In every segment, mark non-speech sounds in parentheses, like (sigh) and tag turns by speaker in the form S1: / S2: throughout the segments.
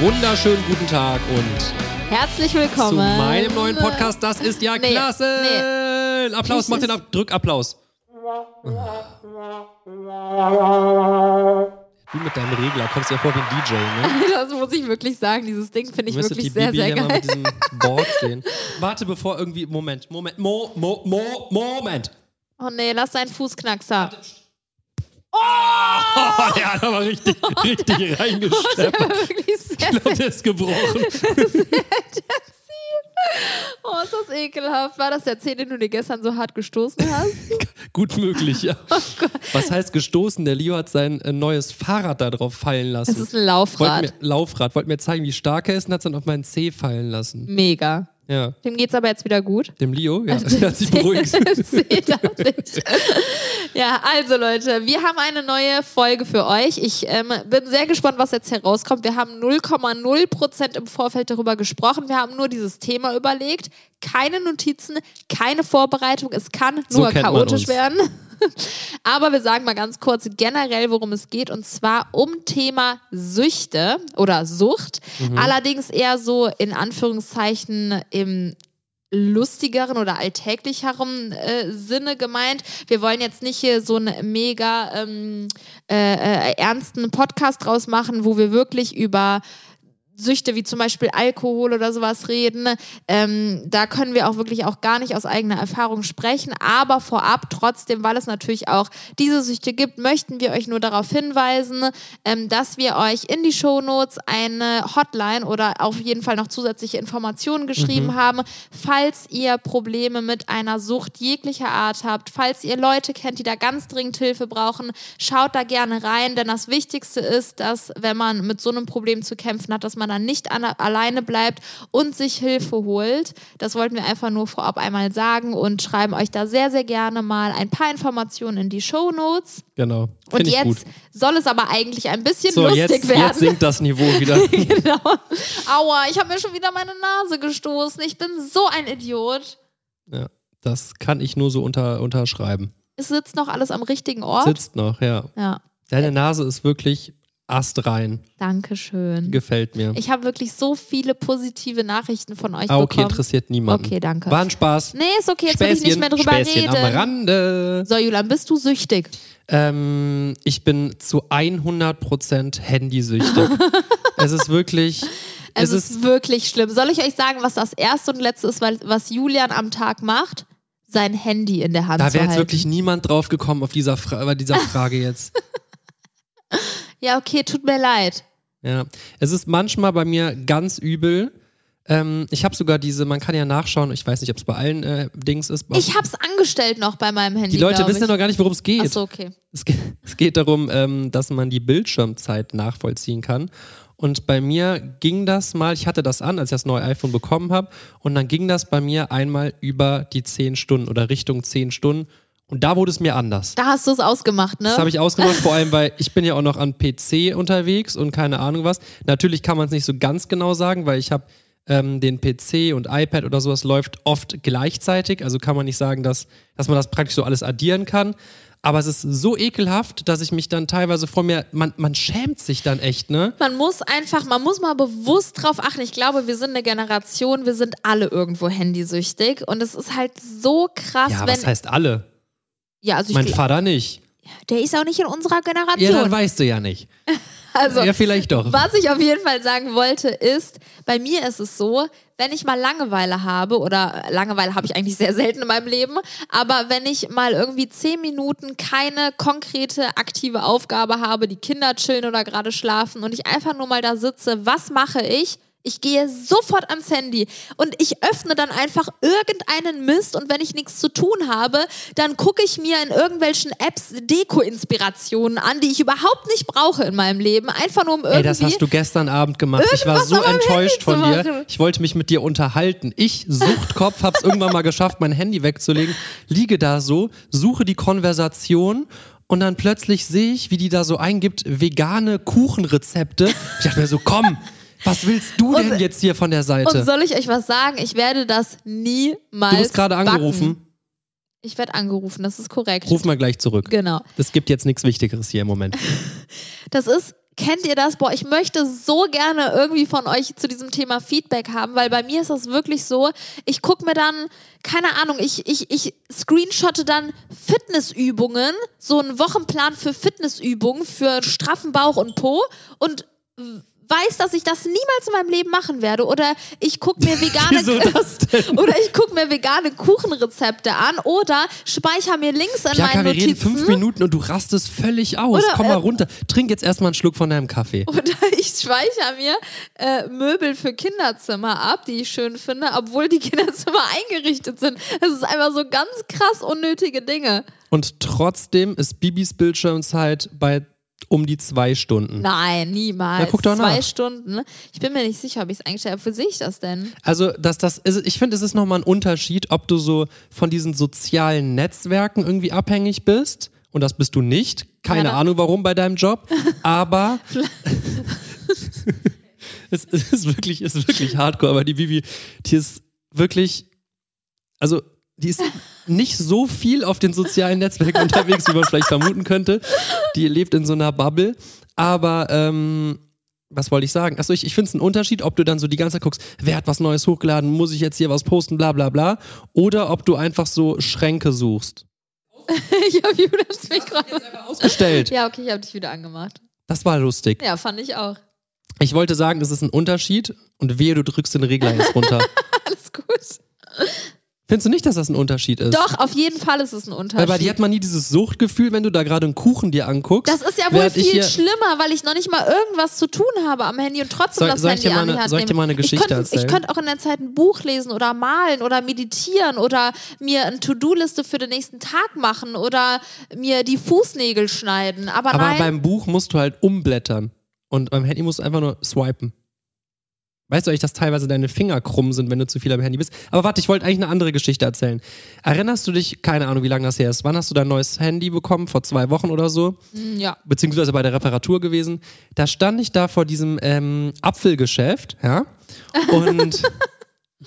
S1: wunderschönen guten Tag und
S2: Herzlich willkommen
S1: zu meinem neuen Podcast. Das ist ja
S2: Nee,
S1: klasse. Applaus, mach den Ab Drückapplaus. Du mit deinem Regler kommst dir vor wie ein DJ, ne? (laughs)
S2: Das muss ich wirklich sagen. Dieses Ding finde ich wirklich sehr,
S1: Bibi
S2: sehr
S1: hier mal
S2: geil.
S1: mit diesem Board (laughs) sehen. Warte, bevor irgendwie. Moment, Moment, Mo, Mo, Mo, Moment.
S2: Oh nee, lass deinen Fußknackser.
S1: Oh, der hat aber richtig, richtig (laughs) reingesteppt.
S2: wirklich sehr,
S1: Ich glaube, der ist gebrochen. (laughs)
S2: Oh, ist das ekelhaft. War das der Zeh, den du dir gestern so hart gestoßen hast? (laughs)
S1: Gut möglich, ja.
S2: Oh
S1: Was heißt gestoßen? Der Leo hat sein äh, neues Fahrrad da drauf fallen lassen.
S2: Das ist ein Laufrad.
S1: mir, Laufrad. Wollte mir zeigen, wie stark er ist und hat es dann auf meinen Zeh fallen lassen.
S2: Mega.
S1: Ja.
S2: Dem geht's aber jetzt wieder gut.
S1: Dem Leo? Ja, (laughs) der hat sich beruhigt. (laughs)
S2: Ja, also Leute, wir haben eine neue Folge für euch. Ich ähm, bin sehr gespannt, was jetzt herauskommt. Wir haben 0,0 Prozent im Vorfeld darüber gesprochen. Wir haben nur dieses Thema überlegt. Keine Notizen, keine Vorbereitung. Es kann
S1: So
S2: nur
S1: man
S2: chaotisch werden. (laughs) Aber wir sagen mal ganz kurz generell, worum es geht, und zwar um Thema Süchte oder Sucht.
S1: Mhm.
S2: Allerdings eher so in Anführungszeichen im lustigeren oder alltäglicheren äh, Sinne gemeint. Wir wollen jetzt nicht hier so einen mega ähm, äh, äh, ernsten Podcast draus machen, wo wir wirklich über Süchte wie zum Beispiel Alkohol oder sowas reden. Ähm, da können wir auch wirklich auch gar nicht aus eigener Erfahrung sprechen. Aber vorab trotzdem, weil es natürlich auch diese Süchte gibt, möchten wir euch nur darauf hinweisen, ähm, dass wir euch in die Shownotes eine Hotline oder auf jeden Fall noch zusätzliche Informationen geschrieben haben, falls ihr Probleme mit einer Sucht jeglicher Art habt, falls ihr Leute kennt, die da ganz dringend Hilfe brauchen, schaut da gerne rein, denn das Wichtigste ist, dass wenn man mit so einem Problem zu kämpfen hat, dass man dann nicht alleine bleibt und sich Hilfe holt. Das wollten wir einfach nur vorab einmal sagen und schreiben euch da sehr, sehr gerne mal ein paar Informationen in die Shownotes.
S1: Genau.
S2: Und
S1: Finde ich gut.
S2: jetzt soll es aber eigentlich ein bisschen
S1: So,
S2: lustig
S1: jetzt,
S2: werden.
S1: jetzt sinkt das Niveau wieder. (laughs)
S2: genau. Aua, ich habe mir schon wieder meine Nase gestoßen. Ich bin so ein Idiot.
S1: ja, das kann ich nur so unter, unterschreiben.
S2: Es sitzt noch alles am richtigen Ort.
S1: Sitzt noch, ja.
S2: Ja,
S1: Deine Nase ist wirklich astrein.
S2: danke schön.
S1: Gefällt mir.
S2: Ich habe wirklich so viele positive Nachrichten von euch
S1: ah, okay,
S2: bekommen.
S1: interessiert niemanden.
S2: Okay, danke.
S1: War ein Spaß.
S2: Nee, ist okay, jetzt will ich nicht mehr drüber
S1: Späßchen am
S2: reden.
S1: Rande.
S2: So, Julian, bist du süchtig?
S1: Ähm, ich bin zu 100% handysüchtig. (laughs) es ist wirklich.
S2: Es,
S1: Es
S2: ist,
S1: ist,
S2: wirklich schlimm. Soll ich euch sagen, was das erste und letzte ist, was Julian am Tag macht? Sein Handy in der Hand
S1: da
S2: zu
S1: wäre jetzt
S2: halten.
S1: wirklich niemand drauf gekommen auf dieser, Fra bei dieser Frage jetzt. (laughs)
S2: Ja, okay, tut mir leid.
S1: Ja, es ist manchmal bei mir ganz übel. Ähm, ich habe sogar diese, man kann ja nachschauen, ich weiß nicht, ob es bei allen äh, Dings ist.
S2: Ich hab's angestellt noch bei meinem Handy.
S1: die Leute wissen ja noch gar nicht, worum es geht.
S2: Achso, okay.
S1: Es, es geht darum, ähm, dass man die Bildschirmzeit nachvollziehen kann. Und bei mir ging das mal, ich hatte das an, als ich das neue iPhone bekommen habe, und dann ging das bei mir einmal über die 10 Stunden oder Richtung 10 Stunden. Und da wurde es mir anders.
S2: Da hast du es ausgemacht, ne?
S1: Das habe ich ausgemacht, vor allem, weil ich bin ja auch noch an PC unterwegs und keine Ahnung was. Natürlich kann man es nicht so ganz genau sagen, weil ich habe ähm, den PC und iPad oder sowas läuft oft gleichzeitig. Also kann man nicht sagen, dass, dass man das praktisch so alles addieren kann. Aber es ist so ekelhaft, dass ich mich dann teilweise vor mir, man, man schämt sich dann echt, ne?
S2: Man muss einfach, man muss mal bewusst drauf achten. Ich glaube, wir sind eine Generation, wir sind alle irgendwo handysüchtig. Und es ist halt so krass,
S1: Ja,
S2: wenn.
S1: was heißt alle?
S2: Ja, also
S1: Mein Vater nicht.
S2: der ist auch nicht in unserer
S1: Ja, dann
S2: Generation.
S1: weißt du ja nicht. (laughs)
S2: also,
S1: Ja, vielleicht doch.
S2: was ich auf jeden Fall sagen wollte, ist, bei mir ist es so, wenn ich mal Langeweile habe, oder Langeweile habe ich eigentlich sehr selten in meinem Leben, aber wenn ich mal irgendwie zehn Minuten keine konkrete aktive Aufgabe habe, die Kinder chillen oder gerade schlafen und ich einfach nur mal da sitze, was mache ich? Ich gehe sofort ans Handy und ich öffne dann einfach irgendeinen Mist und wenn ich nichts zu tun habe, dann gucke ich mir in irgendwelchen Apps Deko-Inspirationen an, die ich überhaupt nicht brauche in meinem Leben, einfach nur um irgendwie...
S1: Ey, das hast du gestern Abend gemacht. Ich war so enttäuscht von dir. Ich wollte mich mit dir unterhalten. Ich, Suchtkopf, hab's irgendwann mal geschafft, mein Handy wegzulegen. Liege da so, suche die Konversation und dann plötzlich sehe ich, wie die da so eingibt, vegane Kuchenrezepte. Ich dachte mir so, komm, was willst du denn
S2: Und-
S1: jetzt hier von der
S2: Und
S1: Seite?
S2: soll ich euch was sagen? Ich werde das niemals
S1: Du bist gerade
S2: backen.
S1: angerufen.
S2: Ich werde angerufen, das ist korrekt.
S1: Ruf mal gleich zurück.
S2: Genau.
S1: Es gibt jetzt nichts Wichtigeres hier im Moment. (laughs)
S2: Das ist Kennt ihr das? Boah, ich möchte so gerne irgendwie von euch zu diesem Thema Feedback haben, weil bei mir ist das wirklich so, ich gucke mir dann, keine Ahnung, ich, ich, ich screenshotte dann Fitnessübungen, so einen Wochenplan für Fitnessübungen für straffen Bauch und Po und weiß, dass ich das niemals in meinem Leben machen werde oder ich gucke mir (laughs) vegane
S1: das (laughs)
S2: oder ich gucke mir vegane Kuchenrezepte an oder speichere mir Links in
S1: Bianca,
S2: meinen
S1: wir reden
S2: Notizen.
S1: fünf Minuten und du rastest völlig aus.
S2: Oder,
S1: Komm mal
S2: äh,
S1: runter. Trink jetzt erstmal einen Schluck von deinem Kaffee.
S2: Oder (laughs) ich speichere mir äh, Möbel für Kinderzimmer ab, die ich schön finde, obwohl die Kinderzimmer eingerichtet sind. Es ist einfach so ganz krass unnötige Dinge.
S1: Und trotzdem ist Bibis Bildschirmzeit bei um die zwei Stunden.
S2: Nein, niemals.
S1: Ja, guck doch
S2: Zwei
S1: nach.
S2: Stunden. Ich bin mir nicht sicher, ob ich es eingestellt habe. Wo sehe ich das denn?
S1: Also, dass das ist, ich finde, es ist nochmal ein Unterschied, ob du so von diesen sozialen Netzwerken irgendwie abhängig bist. Und das bist du nicht. Keine
S2: Ja,
S1: Ahnung warum bei deinem Job. Aber (laughs) es, es ist wirklich, es ist wirklich hardcore. Aber die Bibi, die ist wirklich, also die ist nicht so viel auf den sozialen Netzwerken (laughs) unterwegs, wie man vielleicht vermuten könnte. Die lebt in so einer Bubble. Aber ähm, was wollte ich sagen? Achso, ich, ich finde es einen Unterschied, ob du dann so die ganze Zeit guckst, wer hat was Neues hochgeladen, muss ich jetzt hier was posten, bla bla bla. Oder ob du einfach so Schränke suchst. (laughs)
S2: ich habe Julians Mikro.
S1: Ausgestellt.
S2: Ja, okay, ich habe dich wieder angemacht.
S1: Das war lustig.
S2: Ja, fand ich auch.
S1: Ich wollte sagen, das ist ein Unterschied und wehe, du drückst den Regler jetzt runter. (laughs)
S2: Alles gut.
S1: Findest du nicht, dass das ein Unterschied ist?
S2: Doch, auf jeden Fall ist es ein Unterschied.
S1: bei dir hat man nie dieses Suchtgefühl, wenn du da gerade einen Kuchen dir anguckst.
S2: das ist ja wohl viel schlimmer, weil ich noch nicht mal irgendwas zu tun habe am Handy und trotzdem
S1: Soll-
S2: das
S1: soll
S2: Handy an die Hand
S1: soll ich dir mal eine Geschichte
S2: ich könnte,
S1: erzählen?
S2: Ich könnte auch in der Zeit ein Buch lesen oder malen oder meditieren oder mir eine To-Do-Liste für den nächsten Tag machen oder mir die Fußnägel schneiden. Aber,
S1: Aber
S2: nein,
S1: beim Buch musst du halt umblättern. Und beim Handy musst du einfach nur swipen. Weißt du eigentlich, dass teilweise deine Finger krumm sind, wenn du zu viel am Handy bist? Aber warte, ich wollte eigentlich eine andere Geschichte erzählen. Erinnerst du dich, keine Ahnung, wie lange das her ist, wann hast du dein neues Handy bekommen? Vor zwei Wochen oder so?
S2: Hm, ja.
S1: Beziehungsweise bei der Reparatur gewesen. Da stand ich da vor diesem ähm, Apfelgeschäft, ja? (laughs) Und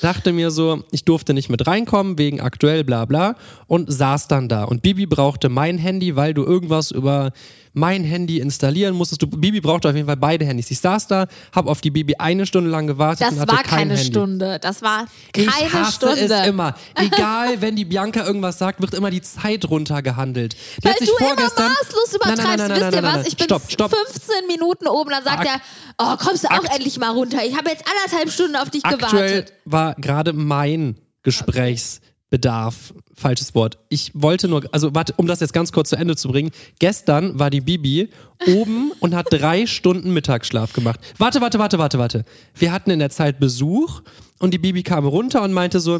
S1: dachte mir so, ich durfte nicht mit reinkommen, wegen aktuell, bla bla. Und saß dann da. Und Bibi brauchte mein Handy, weil du irgendwas über mein Handy installieren musstest. Du, Bibi brauchte auf jeden Fall beide Handys. Ich saß da, hab auf die Bibi eine Stunde lang gewartet
S2: Das
S1: und hatte
S2: war
S1: kein
S2: keine
S1: Handy.
S2: Stunde. Das war keine
S1: ich hasse
S2: Stunde.
S1: es immer. Egal, wenn die Bianca irgendwas sagt, wird immer die Zeit runtergehandelt. Die
S2: Weil du immer
S1: vorgestern
S2: maßlos
S1: Nein, nein,
S2: übertreibst.
S1: nein, nein,
S2: Wisst ihr was? Ich bin
S1: Stopp, stopp.
S2: 15 Minuten oben, dann sagt
S1: Ak-
S2: er, oh, kommst du auch
S1: Akt-
S2: endlich mal runter. Ich habe jetzt anderthalb Stunden auf dich
S1: Aktuell
S2: gewartet.
S1: war gerade mein Gesprächsbedarf, falsches Wort. Ich wollte nur, also warte, um das jetzt ganz kurz zu Ende zu bringen. Gestern war die Bibi oben (laughs) und hat drei Stunden Mittagsschlaf gemacht. Warte, warte, warte, warte, warte. Wir hatten in der Zeit Besuch und die Bibi kam runter und meinte so,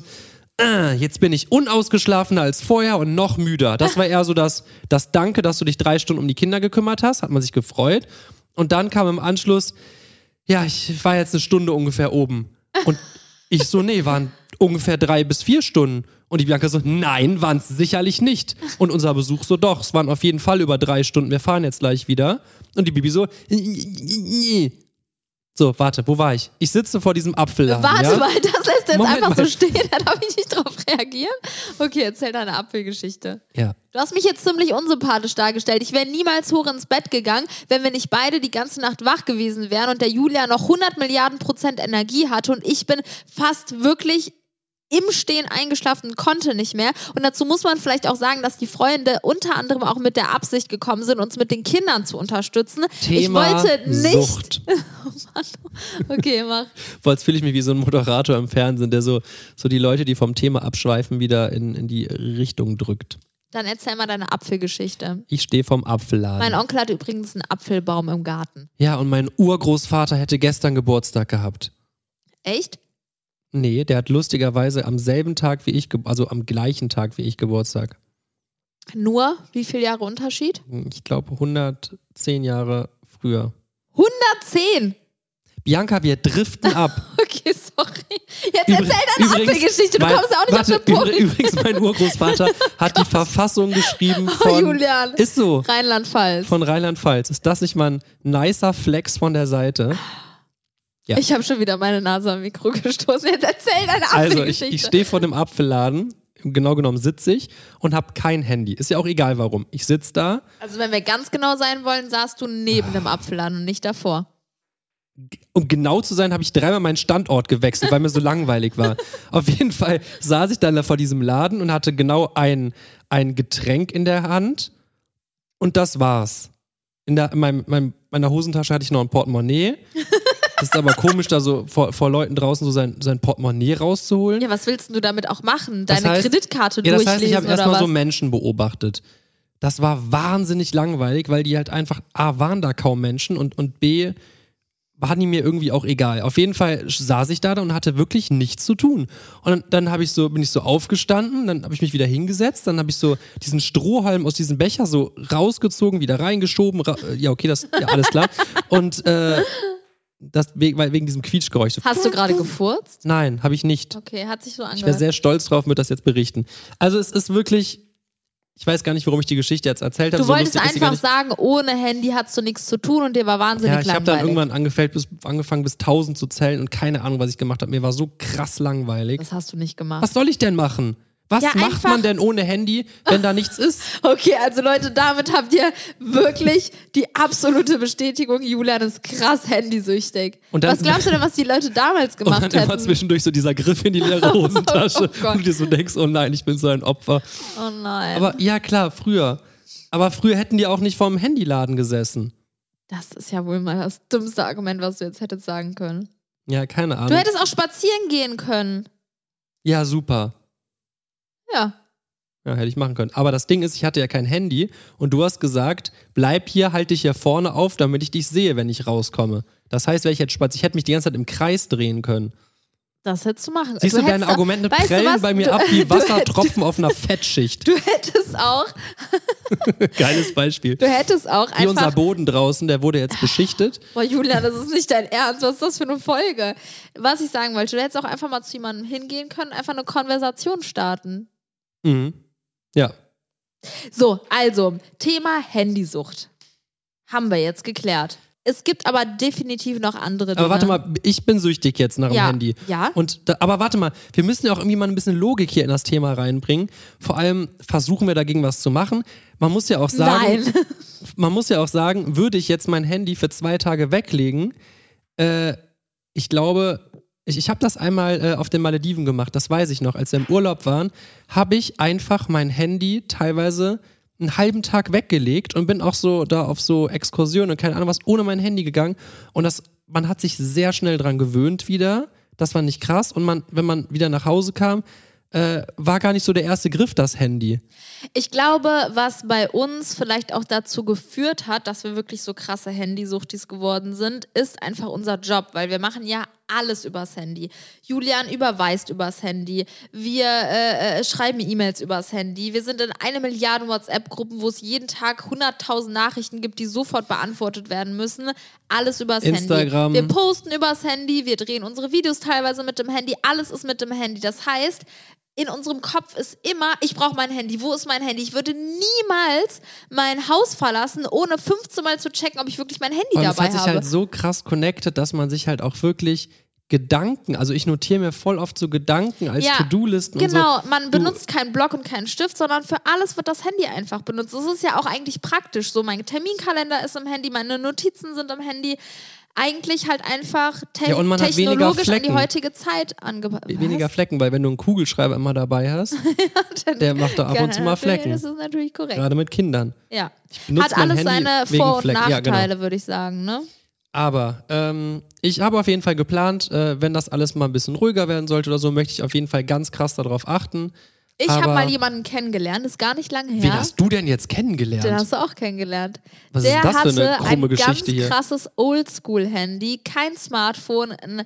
S1: "Ah, jetzt bin ich unausgeschlafener als vorher und noch müder. Das war eher so das, das Danke, dass du dich drei Stunden um die Kinder gekümmert hast, hat man sich gefreut. Und dann kam im Anschluss, ja, ich war jetzt eine Stunde ungefähr oben. Und ich so, nee, waren ungefähr drei bis vier Stunden. Und die Bianca so, nein, waren es sicherlich nicht. Und unser Besuch so, doch, es waren auf jeden Fall über drei Stunden, wir fahren jetzt gleich wieder. Und die Bibi so, so, warte, wo war ich? Ich sitze vor diesem Apfelladen.
S2: Warte
S1: ja?
S2: mal, das lässt jetzt
S1: Moment
S2: einfach
S1: mal.
S2: so stehen, (laughs) da darf ich nicht drauf reagieren. Okay, erzähl deine Apfelgeschichte.
S1: Ja.
S2: Du hast mich jetzt ziemlich unsympathisch dargestellt. Ich wäre niemals hoch ins Bett gegangen, wenn wir nicht beide die ganze Nacht wach gewesen wären und der Julia noch 100 Milliarden Prozent Energie hatte und ich bin fast wirklich im Stehen eingeschlafen und konnte nicht mehr. Und dazu muss man vielleicht auch sagen, dass die Freunde unter anderem auch mit der Absicht gekommen sind, uns mit den Kindern zu unterstützen.
S1: Thema
S2: ich wollte nicht.
S1: Sucht. (laughs)
S2: Okay, mach.
S1: Boah, jetzt fühle ich mich wie so ein Moderator im Fernsehen, der so, so die Leute, die vom Thema abschweifen, wieder in, in die Richtung drückt.
S2: Dann erzähl mal deine Apfelgeschichte.
S1: Ich stehe vom Apfelladen.
S2: Mein Onkel hat übrigens einen Apfelbaum im Garten.
S1: ja, und mein Urgroßvater hätte gestern Geburtstag gehabt.
S2: Echt?
S1: Nee, der hat lustigerweise am selben Tag wie ich, also am gleichen Tag wie ich Geburtstag.
S2: Nur wie viele Jahre Unterschied?
S1: Ich glaube 110 Jahre früher.
S2: 110!
S1: Bianca, wir driften ab. (laughs)
S2: Okay, sorry. Jetzt erzähl deine Apfelgeschichte, du
S1: mein-
S2: kommst auch nicht
S1: warte,
S2: auf den Punkt.
S1: übr- Übrigens, mein Urgroßvater (laughs) hat die Verfassung geschrieben
S2: Oh,
S1: von.
S2: Julian.
S1: Ist so.
S2: Rheinland-Pfalz.
S1: Von Rheinland-Pfalz. Ist das nicht mal ein nicer Flex von der Seite? Ja.
S2: Ich habe schon wieder meine Nase am Mikro (laughs) gestoßen. Jetzt erzähl deine
S1: Also, ich,
S2: Apfelgeschichte.
S1: ich stehe vor dem Apfelladen genau genommen sitze ich und habe kein Handy. Ist ja auch egal warum. Ich sitze da.
S2: Also wenn wir ganz genau sein wollen, saßt du neben dem Apfelladen und nicht davor.
S1: Um genau zu sein, habe ich dreimal meinen Standort gewechselt, weil mir so (laughs) langweilig war. Auf jeden Fall saß ich dann da vor diesem Laden und hatte genau ein, ein Getränk in der Hand und das war's. In, der, in meinem, meinem, meiner Hosentasche hatte ich noch ein Portemonnaie. (laughs) Das ist aber komisch, da so vor, vor Leuten draußen so sein, sein Portemonnaie rauszuholen.
S2: Ja, was willst du damit auch machen?
S1: Das
S2: Deine
S1: heißt-
S2: Kreditkarte
S1: Ja, das
S2: durchlesen
S1: heißt, ich habe erstmal so Menschen beobachtet. Das war wahnsinnig langweilig, weil die halt einfach A, waren da kaum Menschen und, und B, waren die mir irgendwie auch egal. Auf jeden Fall saß ich da und hatte wirklich nichts zu tun. Und dann, dann hab ich so, bin ich so aufgestanden, dann habe ich mich wieder hingesetzt, dann habe ich so diesen Strohhalm aus diesem Becher so rausgezogen, wieder reingeschoben. Ra ja, okay, das, ja, alles klar. Und äh, das wegen, diesem Quietschgeräusch. So,
S2: Hast du gerade gefurzt?
S1: Nein, habe ich nicht.
S2: Okay, hat sich so
S1: Ich wäre
S2: angehört.
S1: sehr stolz drauf, wird das jetzt berichten. Also es ist wirklich, ich weiß gar nicht, warum ich die Geschichte jetzt erzählt habe.
S2: Du
S1: so
S2: wolltest einfach sagen, ohne Handy hast du nichts zu tun und dir war wahnsinnig
S1: Ja, ich habe
S2: langweilig.
S1: dann irgendwann angefällt, bis, angefangen bis 1000 zu zählen und keine Ahnung, was ich gemacht habe. Mir war so krass langweilig.
S2: das hast du nicht gemacht.
S1: Was soll ich denn machen? Was
S2: Ja,
S1: macht man denn ohne Handy, wenn da nichts ist? (laughs)
S2: Okay, also Leute, damit habt ihr wirklich die absolute Bestätigung, Julian ist krass handysüchtig.
S1: Und dann-
S2: was glaubst du denn, was die Leute damals
S1: Und
S2: gemacht
S1: dann immer zwischendurch so dieser Griff in die leere (laughs) Hosentasche
S2: Oh
S1: und du dir so denkst, oh nein, ich bin so ein Opfer.
S2: Oh nein.
S1: Aber ja, klar, früher. Aber früher hätten die auch nicht vorm Handyladen gesessen.
S2: das ist ja wohl mal das dümmste Argument, was du jetzt hättest sagen können.
S1: Ja, keine Ahnung.
S2: Du hättest auch spazieren gehen können.
S1: ja, super.
S2: Ja.
S1: Ja, hätte ich machen können. Aber das Ding ist, ich hatte ja kein Handy und du hast gesagt, bleib hier, halt dich hier vorne auf, damit ich dich sehe, wenn ich rauskomme. Das heißt, wenn ich jetzt spazieren, ich hätte mich die ganze Zeit im Kreis drehen können.
S2: Das hättest du machen
S1: Siehst du,
S2: hättest
S1: deine
S2: auch-
S1: Argumente
S2: weißt du
S1: prellen bei mir
S2: Du-
S1: ab wie (laughs)
S2: du
S1: Wassertropfen auf einer Fettschicht. (laughs)
S2: Du hättest auch, (laughs)
S1: Geiles Beispiel.
S2: du hättest auch
S1: Wie unser
S2: einfach.
S1: Boden draußen, der wurde jetzt beschichtet.
S2: Boah, Julian, das ist nicht dein Ernst. Was ist das für eine Folge? Was ich sagen wollte, du hättest auch einfach mal zu jemandem hingehen können, einfach eine Konversation starten.
S1: Mhm. Ja.
S2: So, also, Thema Handysucht. Haben wir jetzt geklärt. Es gibt aber definitiv noch andere Dinge.
S1: Aber warte mal, ich bin süchtig jetzt nach dem
S2: Ja.
S1: Handy.
S2: Ja.
S1: Und da, aber warte mal, wir müssen ja auch irgendwie mal ein bisschen Logik hier in das Thema reinbringen. Vor allem versuchen wir dagegen was zu machen. Man muss ja auch sagen,
S2: Nein. (laughs)
S1: man muss ja auch sagen, würde ich jetzt mein Handy für zwei Tage weglegen, äh, ich glaube, ich, ich habe das einmal äh, auf den Malediven gemacht, das weiß ich noch. Als wir im Urlaub waren, habe ich einfach mein Handy teilweise einen halben Tag weggelegt und bin auch so da auf so Exkursionen und keine Ahnung was ohne mein Handy gegangen. Und das, man hat sich sehr schnell dran gewöhnt wieder. Das war nicht krass. Und man, wenn man wieder nach Hause kam, äh, war gar nicht so der erste Griff das Handy.
S2: Ich glaube, was bei uns vielleicht auch dazu geführt hat, dass wir wirklich so krasse Handysuchtis geworden sind, ist einfach unser Job, weil wir machen ja alles übers Handy. Julian überweist übers Handy. Wir äh, äh, schreiben E-Mails übers Handy. Wir sind in eine Milliarde WhatsApp-Gruppen, wo es jeden Tag 100.000 Nachrichten gibt, die sofort beantwortet werden müssen. Alles übers
S1: Instagram.
S2: Handy. Wir posten übers Handy, wir drehen unsere Videos teilweise mit dem Handy. Alles ist mit dem Handy. Das heißt, in unserem Kopf ist immer, ich brauche mein Handy. Wo ist mein Handy? Ich würde niemals mein Haus verlassen, ohne 15 Mal zu checken, ob ich wirklich mein Handy
S1: Und
S2: dabei
S1: hat sich
S2: habe.
S1: halt so krass connected, dass man sich halt auch wirklich Gedanken, also ich notiere mir voll oft so Gedanken als To-Do-Listen und so.
S2: Genau, man
S1: Du-
S2: benutzt keinen Block und keinen Stift, sondern für alles wird das Handy einfach benutzt. Das ist ja auch eigentlich praktisch. So, mein Terminkalender ist im Handy, meine Notizen sind im Handy. Eigentlich halt einfach te
S1: Ja, und man
S2: technologisch an die heutige Zeit angepasst.
S1: Weniger Flecken, weil wenn du einen Kugelschreiber immer dabei hast, (laughs) der macht da ab und zu mal Flecken.
S2: Das ist natürlich korrekt.
S1: Gerade mit Kindern.
S2: Ja. Hat alles seine Vor- und
S1: Flecken. Ja,
S2: Nachteile,
S1: genau.
S2: würde ich sagen, ne?
S1: Aber ähm, ich habe auf jeden Fall geplant, äh, wenn das alles mal ein bisschen ruhiger werden sollte oder so, möchte ich auf jeden Fall ganz krass darauf achten.
S2: Ich habe mal jemanden kennengelernt, ist gar nicht lange her.
S1: Wen hast du denn jetzt kennengelernt?
S2: Den hast du auch kennengelernt.
S1: Was ist
S2: Der
S1: das für
S2: hatte
S1: eine krumme
S2: ein
S1: Geschichte
S2: ganz
S1: hier?
S2: krasses Oldschool-Handy, kein Smartphone, ein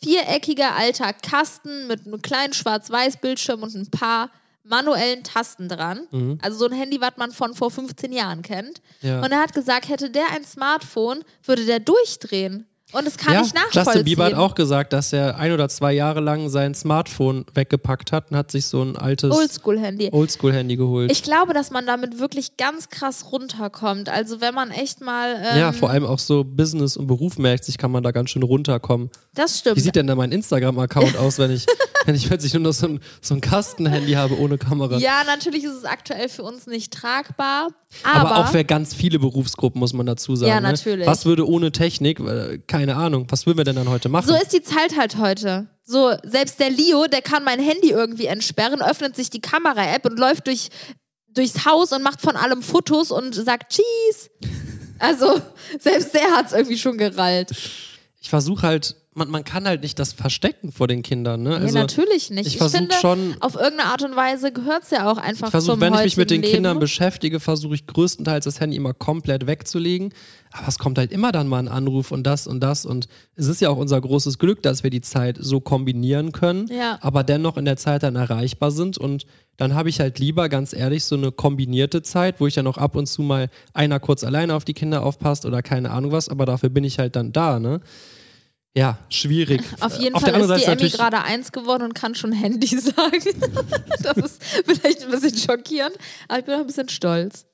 S2: viereckiger alter Kasten mit einem kleinen Schwarz-Weiß-Bildschirm und ein paar manuellen Tasten dran.
S1: Mhm.
S2: Also so ein Handy, was man von vor 15 Jahren kennt.
S1: Ja.
S2: Und er hat gesagt, hätte der ein Smartphone, würde der durchdrehen. Und das kann
S1: ja,
S2: ich nachvollziehen.
S1: Justin Bieber hat auch gesagt, dass er ein oder zwei Jahre lang sein Smartphone weggepackt hat und hat sich so ein altes
S2: Oldschool-Handy.
S1: Oldschool-Handy geholt.
S2: Ich glaube, dass man damit wirklich ganz krass runterkommt. Also wenn man echt mal. Ähm,
S1: ja, vor allem auch so Business und Beruf merkt sich, kann man da ganz schön runterkommen.
S2: Das stimmt.
S1: Wie sieht denn da mein Instagram-Account (laughs) aus, wenn ich, wenn ich plötzlich nur noch so ein, so ein Kastenhandy habe ohne Kamera?
S2: ja, natürlich ist es aktuell für uns nicht tragbar. Aber,
S1: Aber, auch für ganz viele Berufsgruppen, muss man dazu sagen.
S2: Ja,
S1: ne?
S2: natürlich.
S1: Was würde ohne Technik, äh, keine Ahnung, was würden wir denn dann heute machen?
S2: so ist die Zeit halt heute. So, selbst der Leo, der kann mein Handy irgendwie entsperren, öffnet sich die Kamera-App und läuft durch, durchs Haus und macht von allem Fotos und sagt Cheese. Also, (laughs) selbst der hat es irgendwie schon gerallt.
S1: ich versuche halt, man, man kann halt nicht das verstecken vor den Kindern. Ne? Also,
S2: ja, natürlich nicht.
S1: ich
S2: Ich,
S1: versuch
S2: finde,
S1: schon-
S2: auf irgendeine Art und Weise gehört es ja auch einfach
S1: Ich versuche,
S2: zum
S1: wenn ich mich mit den
S2: heutigen
S1: Kindern
S2: Leben.
S1: beschäftige, versuche ich größtenteils das Handy immer komplett wegzulegen. Aber es kommt halt immer dann mal ein Anruf und das und das. Und es ist ja auch unser großes Glück, dass wir die Zeit so kombinieren können,
S2: Ja.
S1: aber dennoch in der Zeit dann erreichbar sind. Und dann habe ich halt lieber, ganz ehrlich, so eine kombinierte Zeit, wo ich dann auch ab und zu mal einer kurz alleine auf die Kinder aufpasst oder keine Ahnung was. Aber dafür bin ich halt dann da, ne? Ja, schwierig.
S2: Auf jeden
S1: Auf
S2: Fall
S1: der anderen
S2: ist die Emmy
S1: natürlich-
S2: gerade eins geworden und kann schon Handy (laughs) sagen. das ist vielleicht ein bisschen schockierend, aber ich bin auch ein bisschen stolz.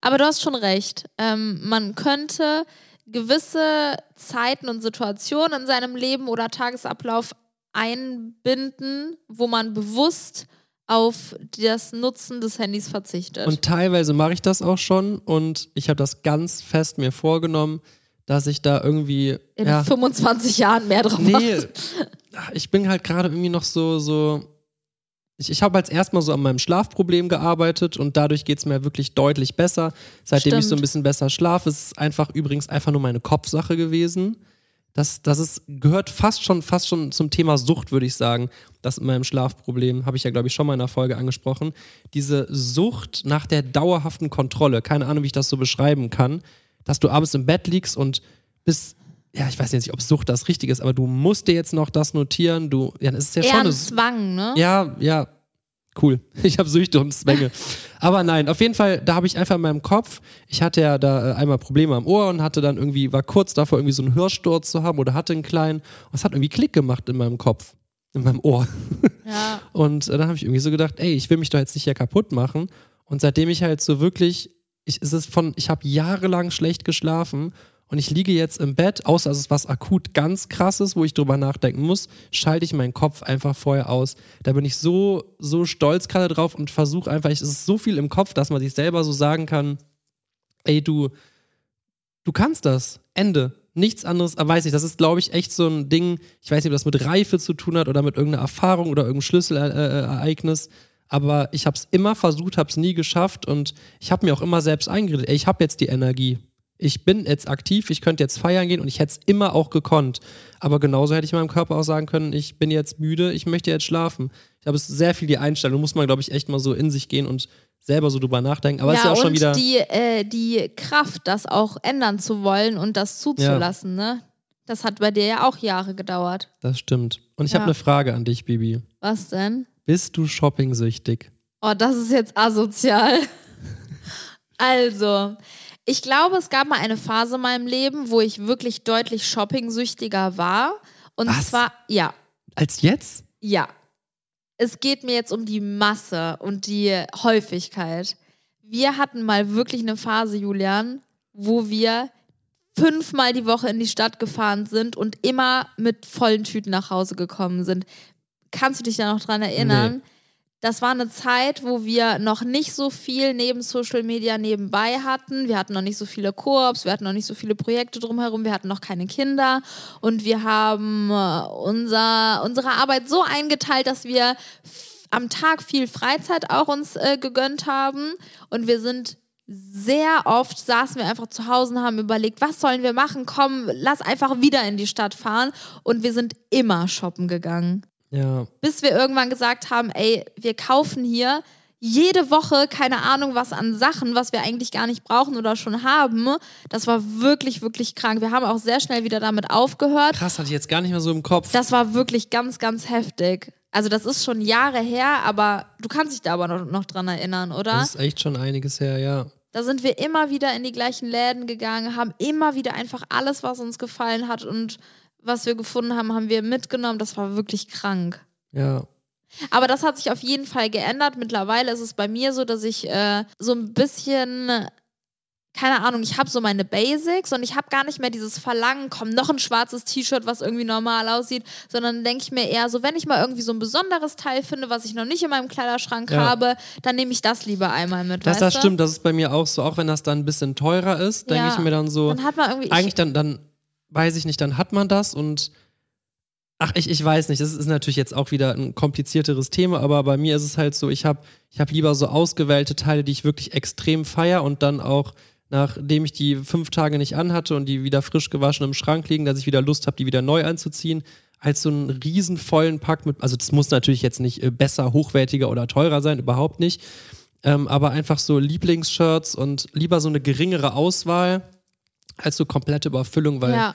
S2: Aber du hast schon recht. Ähm, man könnte gewisse Zeiten und Situationen in seinem Leben oder Tagesablauf einbinden, wo man bewusst auf das Nutzen des Handys verzichtet.
S1: Und teilweise mache ich das auch schon und ich habe das ganz fest mir vorgenommen, dass ich da irgendwie.
S2: in
S1: ja,
S2: 25 Jahren mehr drauf
S1: nee,
S2: achte.
S1: ich bin halt gerade irgendwie noch so, so. Ich, ich habe als erstmal so an meinem Schlafproblem gearbeitet und dadurch geht es mir wirklich deutlich besser. Seitdem ich so ein
S2: Stimmt.
S1: bisschen besser schlafe, ist es einfach übrigens einfach nur meine Kopfsache gewesen. Das, das ist, gehört fast schon, fast schon zum Thema Sucht, würde ich sagen. Das in meinem Schlafproblem, habe ich ja, glaube ich, schon mal in einer Folge angesprochen. Diese Sucht nach der dauerhaften Kontrolle, keine Ahnung, wie ich das so beschreiben kann, dass du abends im Bett liegst und bist, ja, ich weiß jetzt nicht, ob Sucht das Richtige ist, aber du musst dir jetzt noch das notieren. Du, ja, es ist ja
S2: Eher
S1: schon
S2: ein Zwang, ne?
S1: ja, ja, cool. (laughs) Ich habe Süchte und Zwänge. Aber nein, auf jeden Fall, da habe ich einfach in meinem Kopf, ich hatte ja da äh, einmal Probleme am Ohr und hatte dann irgendwie, war kurz davor, irgendwie so einen Hörsturz zu haben oder hatte einen kleinen. Und es hat irgendwie Klick gemacht in meinem Kopf, in meinem Ohr. (laughs)
S2: Ja.
S1: Und äh, dann habe ich irgendwie so gedacht, ey, ich will mich doch jetzt nicht hier kaputt machen. Und seitdem ich halt so wirklich, ich, es ist von, ich habe jahrelang schlecht geschlafen und ich liege jetzt im Bett, außer es ist was akut ganz krasses, wo ich drüber nachdenken muss, schalte ich meinen Kopf einfach vorher aus. Da bin ich so, so stolz gerade drauf und versuche einfach, es ist so viel im Kopf, dass man sich selber so sagen kann, ey, du, du kannst das. Ende. Nichts anderes, aber weiß ich, das ist, glaube ich, echt so ein Ding, ich weiß nicht, ob das mit Reife zu tun hat oder mit irgendeiner Erfahrung oder irgendeinem Schlüsselereignis, aber ich habe es immer versucht, habe es nie geschafft und ich habe mir auch immer selbst eingeredet, ey, ich habe jetzt die Energie. Ich bin jetzt aktiv, ich könnte jetzt feiern gehen und ich hätte es immer auch gekonnt. Aber genauso hätte ich meinem Körper auch sagen können, ich bin jetzt müde, ich möchte jetzt schlafen. Ich habe es sehr viel die Einstellung, muss man, glaube ich, echt mal so in sich gehen und selber so drüber nachdenken. Aber es ist ja auch schon wieder.
S2: die, äh, die Kraft, das auch ändern zu wollen und das zuzulassen, ne? Das hat bei dir ja auch Jahre gedauert.
S1: Das stimmt. Und ich habe
S2: Ja.
S1: eine Frage an dich, Bibi.
S2: Was denn?
S1: Bist du shopping-süchtig?
S2: Oh, das ist jetzt asozial. also, ich glaube, es gab mal eine Phase in meinem Leben, wo ich wirklich deutlich shopping-süchtiger war. Und
S1: Was?
S2: zwar, ja,
S1: Als jetzt?
S2: ja. Es geht mir jetzt um die Masse und die Häufigkeit. Wir hatten mal wirklich eine Phase, Julian, wo wir fünfmal die Woche in die Stadt gefahren sind und immer mit vollen Tüten nach Hause gekommen sind. Kannst du dich da noch dran erinnern?
S1: Nee.
S2: Das war eine Zeit, wo wir noch nicht so viel neben Social Media nebenbei hatten. Wir hatten noch nicht so viele Koops, wir hatten noch nicht so viele Projekte drumherum, wir hatten noch keine Kinder und wir haben äh, unser, unsere Arbeit so eingeteilt, dass wir am Tag viel Freizeit auch uns äh, gegönnt haben und wir sind sehr oft saßen wir einfach zu Hause und haben überlegt, was sollen wir machen? Komm, lass einfach wieder in die Stadt fahren. Und wir sind immer shoppen gegangen
S1: Ja.
S2: bis wir irgendwann gesagt haben, ey, wir kaufen hier jede Woche keine Ahnung was an Sachen, was wir eigentlich gar nicht brauchen oder schon haben. Das war wirklich, wirklich krank. Wir haben auch sehr schnell wieder damit aufgehört.
S1: Krass, hatte ich jetzt gar nicht mehr so im Kopf.
S2: Das war wirklich ganz, ganz heftig. Also das ist schon Jahre her, aber du kannst dich da aber noch, noch dran erinnern, oder?
S1: Das ist echt schon einiges her, ja.
S2: Da sind wir immer wieder in die gleichen Läden gegangen, haben immer wieder einfach alles, was uns gefallen hat und was wir gefunden haben, haben wir mitgenommen. Das war wirklich krank.
S1: Ja.
S2: Aber das hat sich auf jeden Fall geändert. Mittlerweile ist es bei mir so, dass ich äh, so ein bisschen keine Ahnung, ich habe so meine Basics und ich habe gar nicht mehr dieses Verlangen, komm, noch ein schwarzes T-Shirt, was irgendwie normal aussieht, sondern denke ich mir eher so, wenn ich mal irgendwie so ein besonderes Teil finde, was ich noch nicht in meinem Kleiderschrank ja. habe, dann nehme ich das lieber einmal mit.
S1: Das, das stimmt, das ist bei mir auch so, auch wenn das dann ein bisschen teurer ist, denke ja. ich mir dann so,
S2: dann hat man irgendwie,
S1: eigentlich dann, dann weiß ich nicht, dann hat man das und Ach, ich, ich weiß nicht. Das ist natürlich jetzt auch wieder ein komplizierteres Thema, aber bei mir ist es halt so, ich habe ich hab lieber so ausgewählte Teile, die ich wirklich extrem feier und dann auch nachdem ich die fünf Tage nicht anhatte und die wieder frisch gewaschen im Schrank liegen, dass ich wieder Lust habe, die wieder neu anzuziehen, als so einen riesenvollen Pack mit, also das muss natürlich jetzt nicht äh, besser, hochwertiger oder teurer sein, überhaupt nicht, ähm, aber einfach so Lieblingsshirts und lieber so eine geringere Auswahl als so komplette Überfüllung, weil, ja,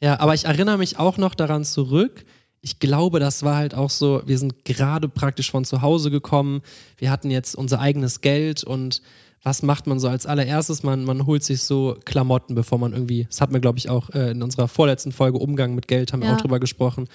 S1: ja aber ich erinnere mich auch noch daran zurück, ich glaube, das war halt auch so, wir sind gerade praktisch von zu Hause gekommen, wir hatten jetzt unser eigenes Geld und was macht man so als allererstes? Man, man holt sich so Klamotten, bevor man irgendwie, das hatten wir, glaube ich, auch äh, in unserer vorletzten Folge Umgang mit Geld, haben wir auch drüber gesprochen,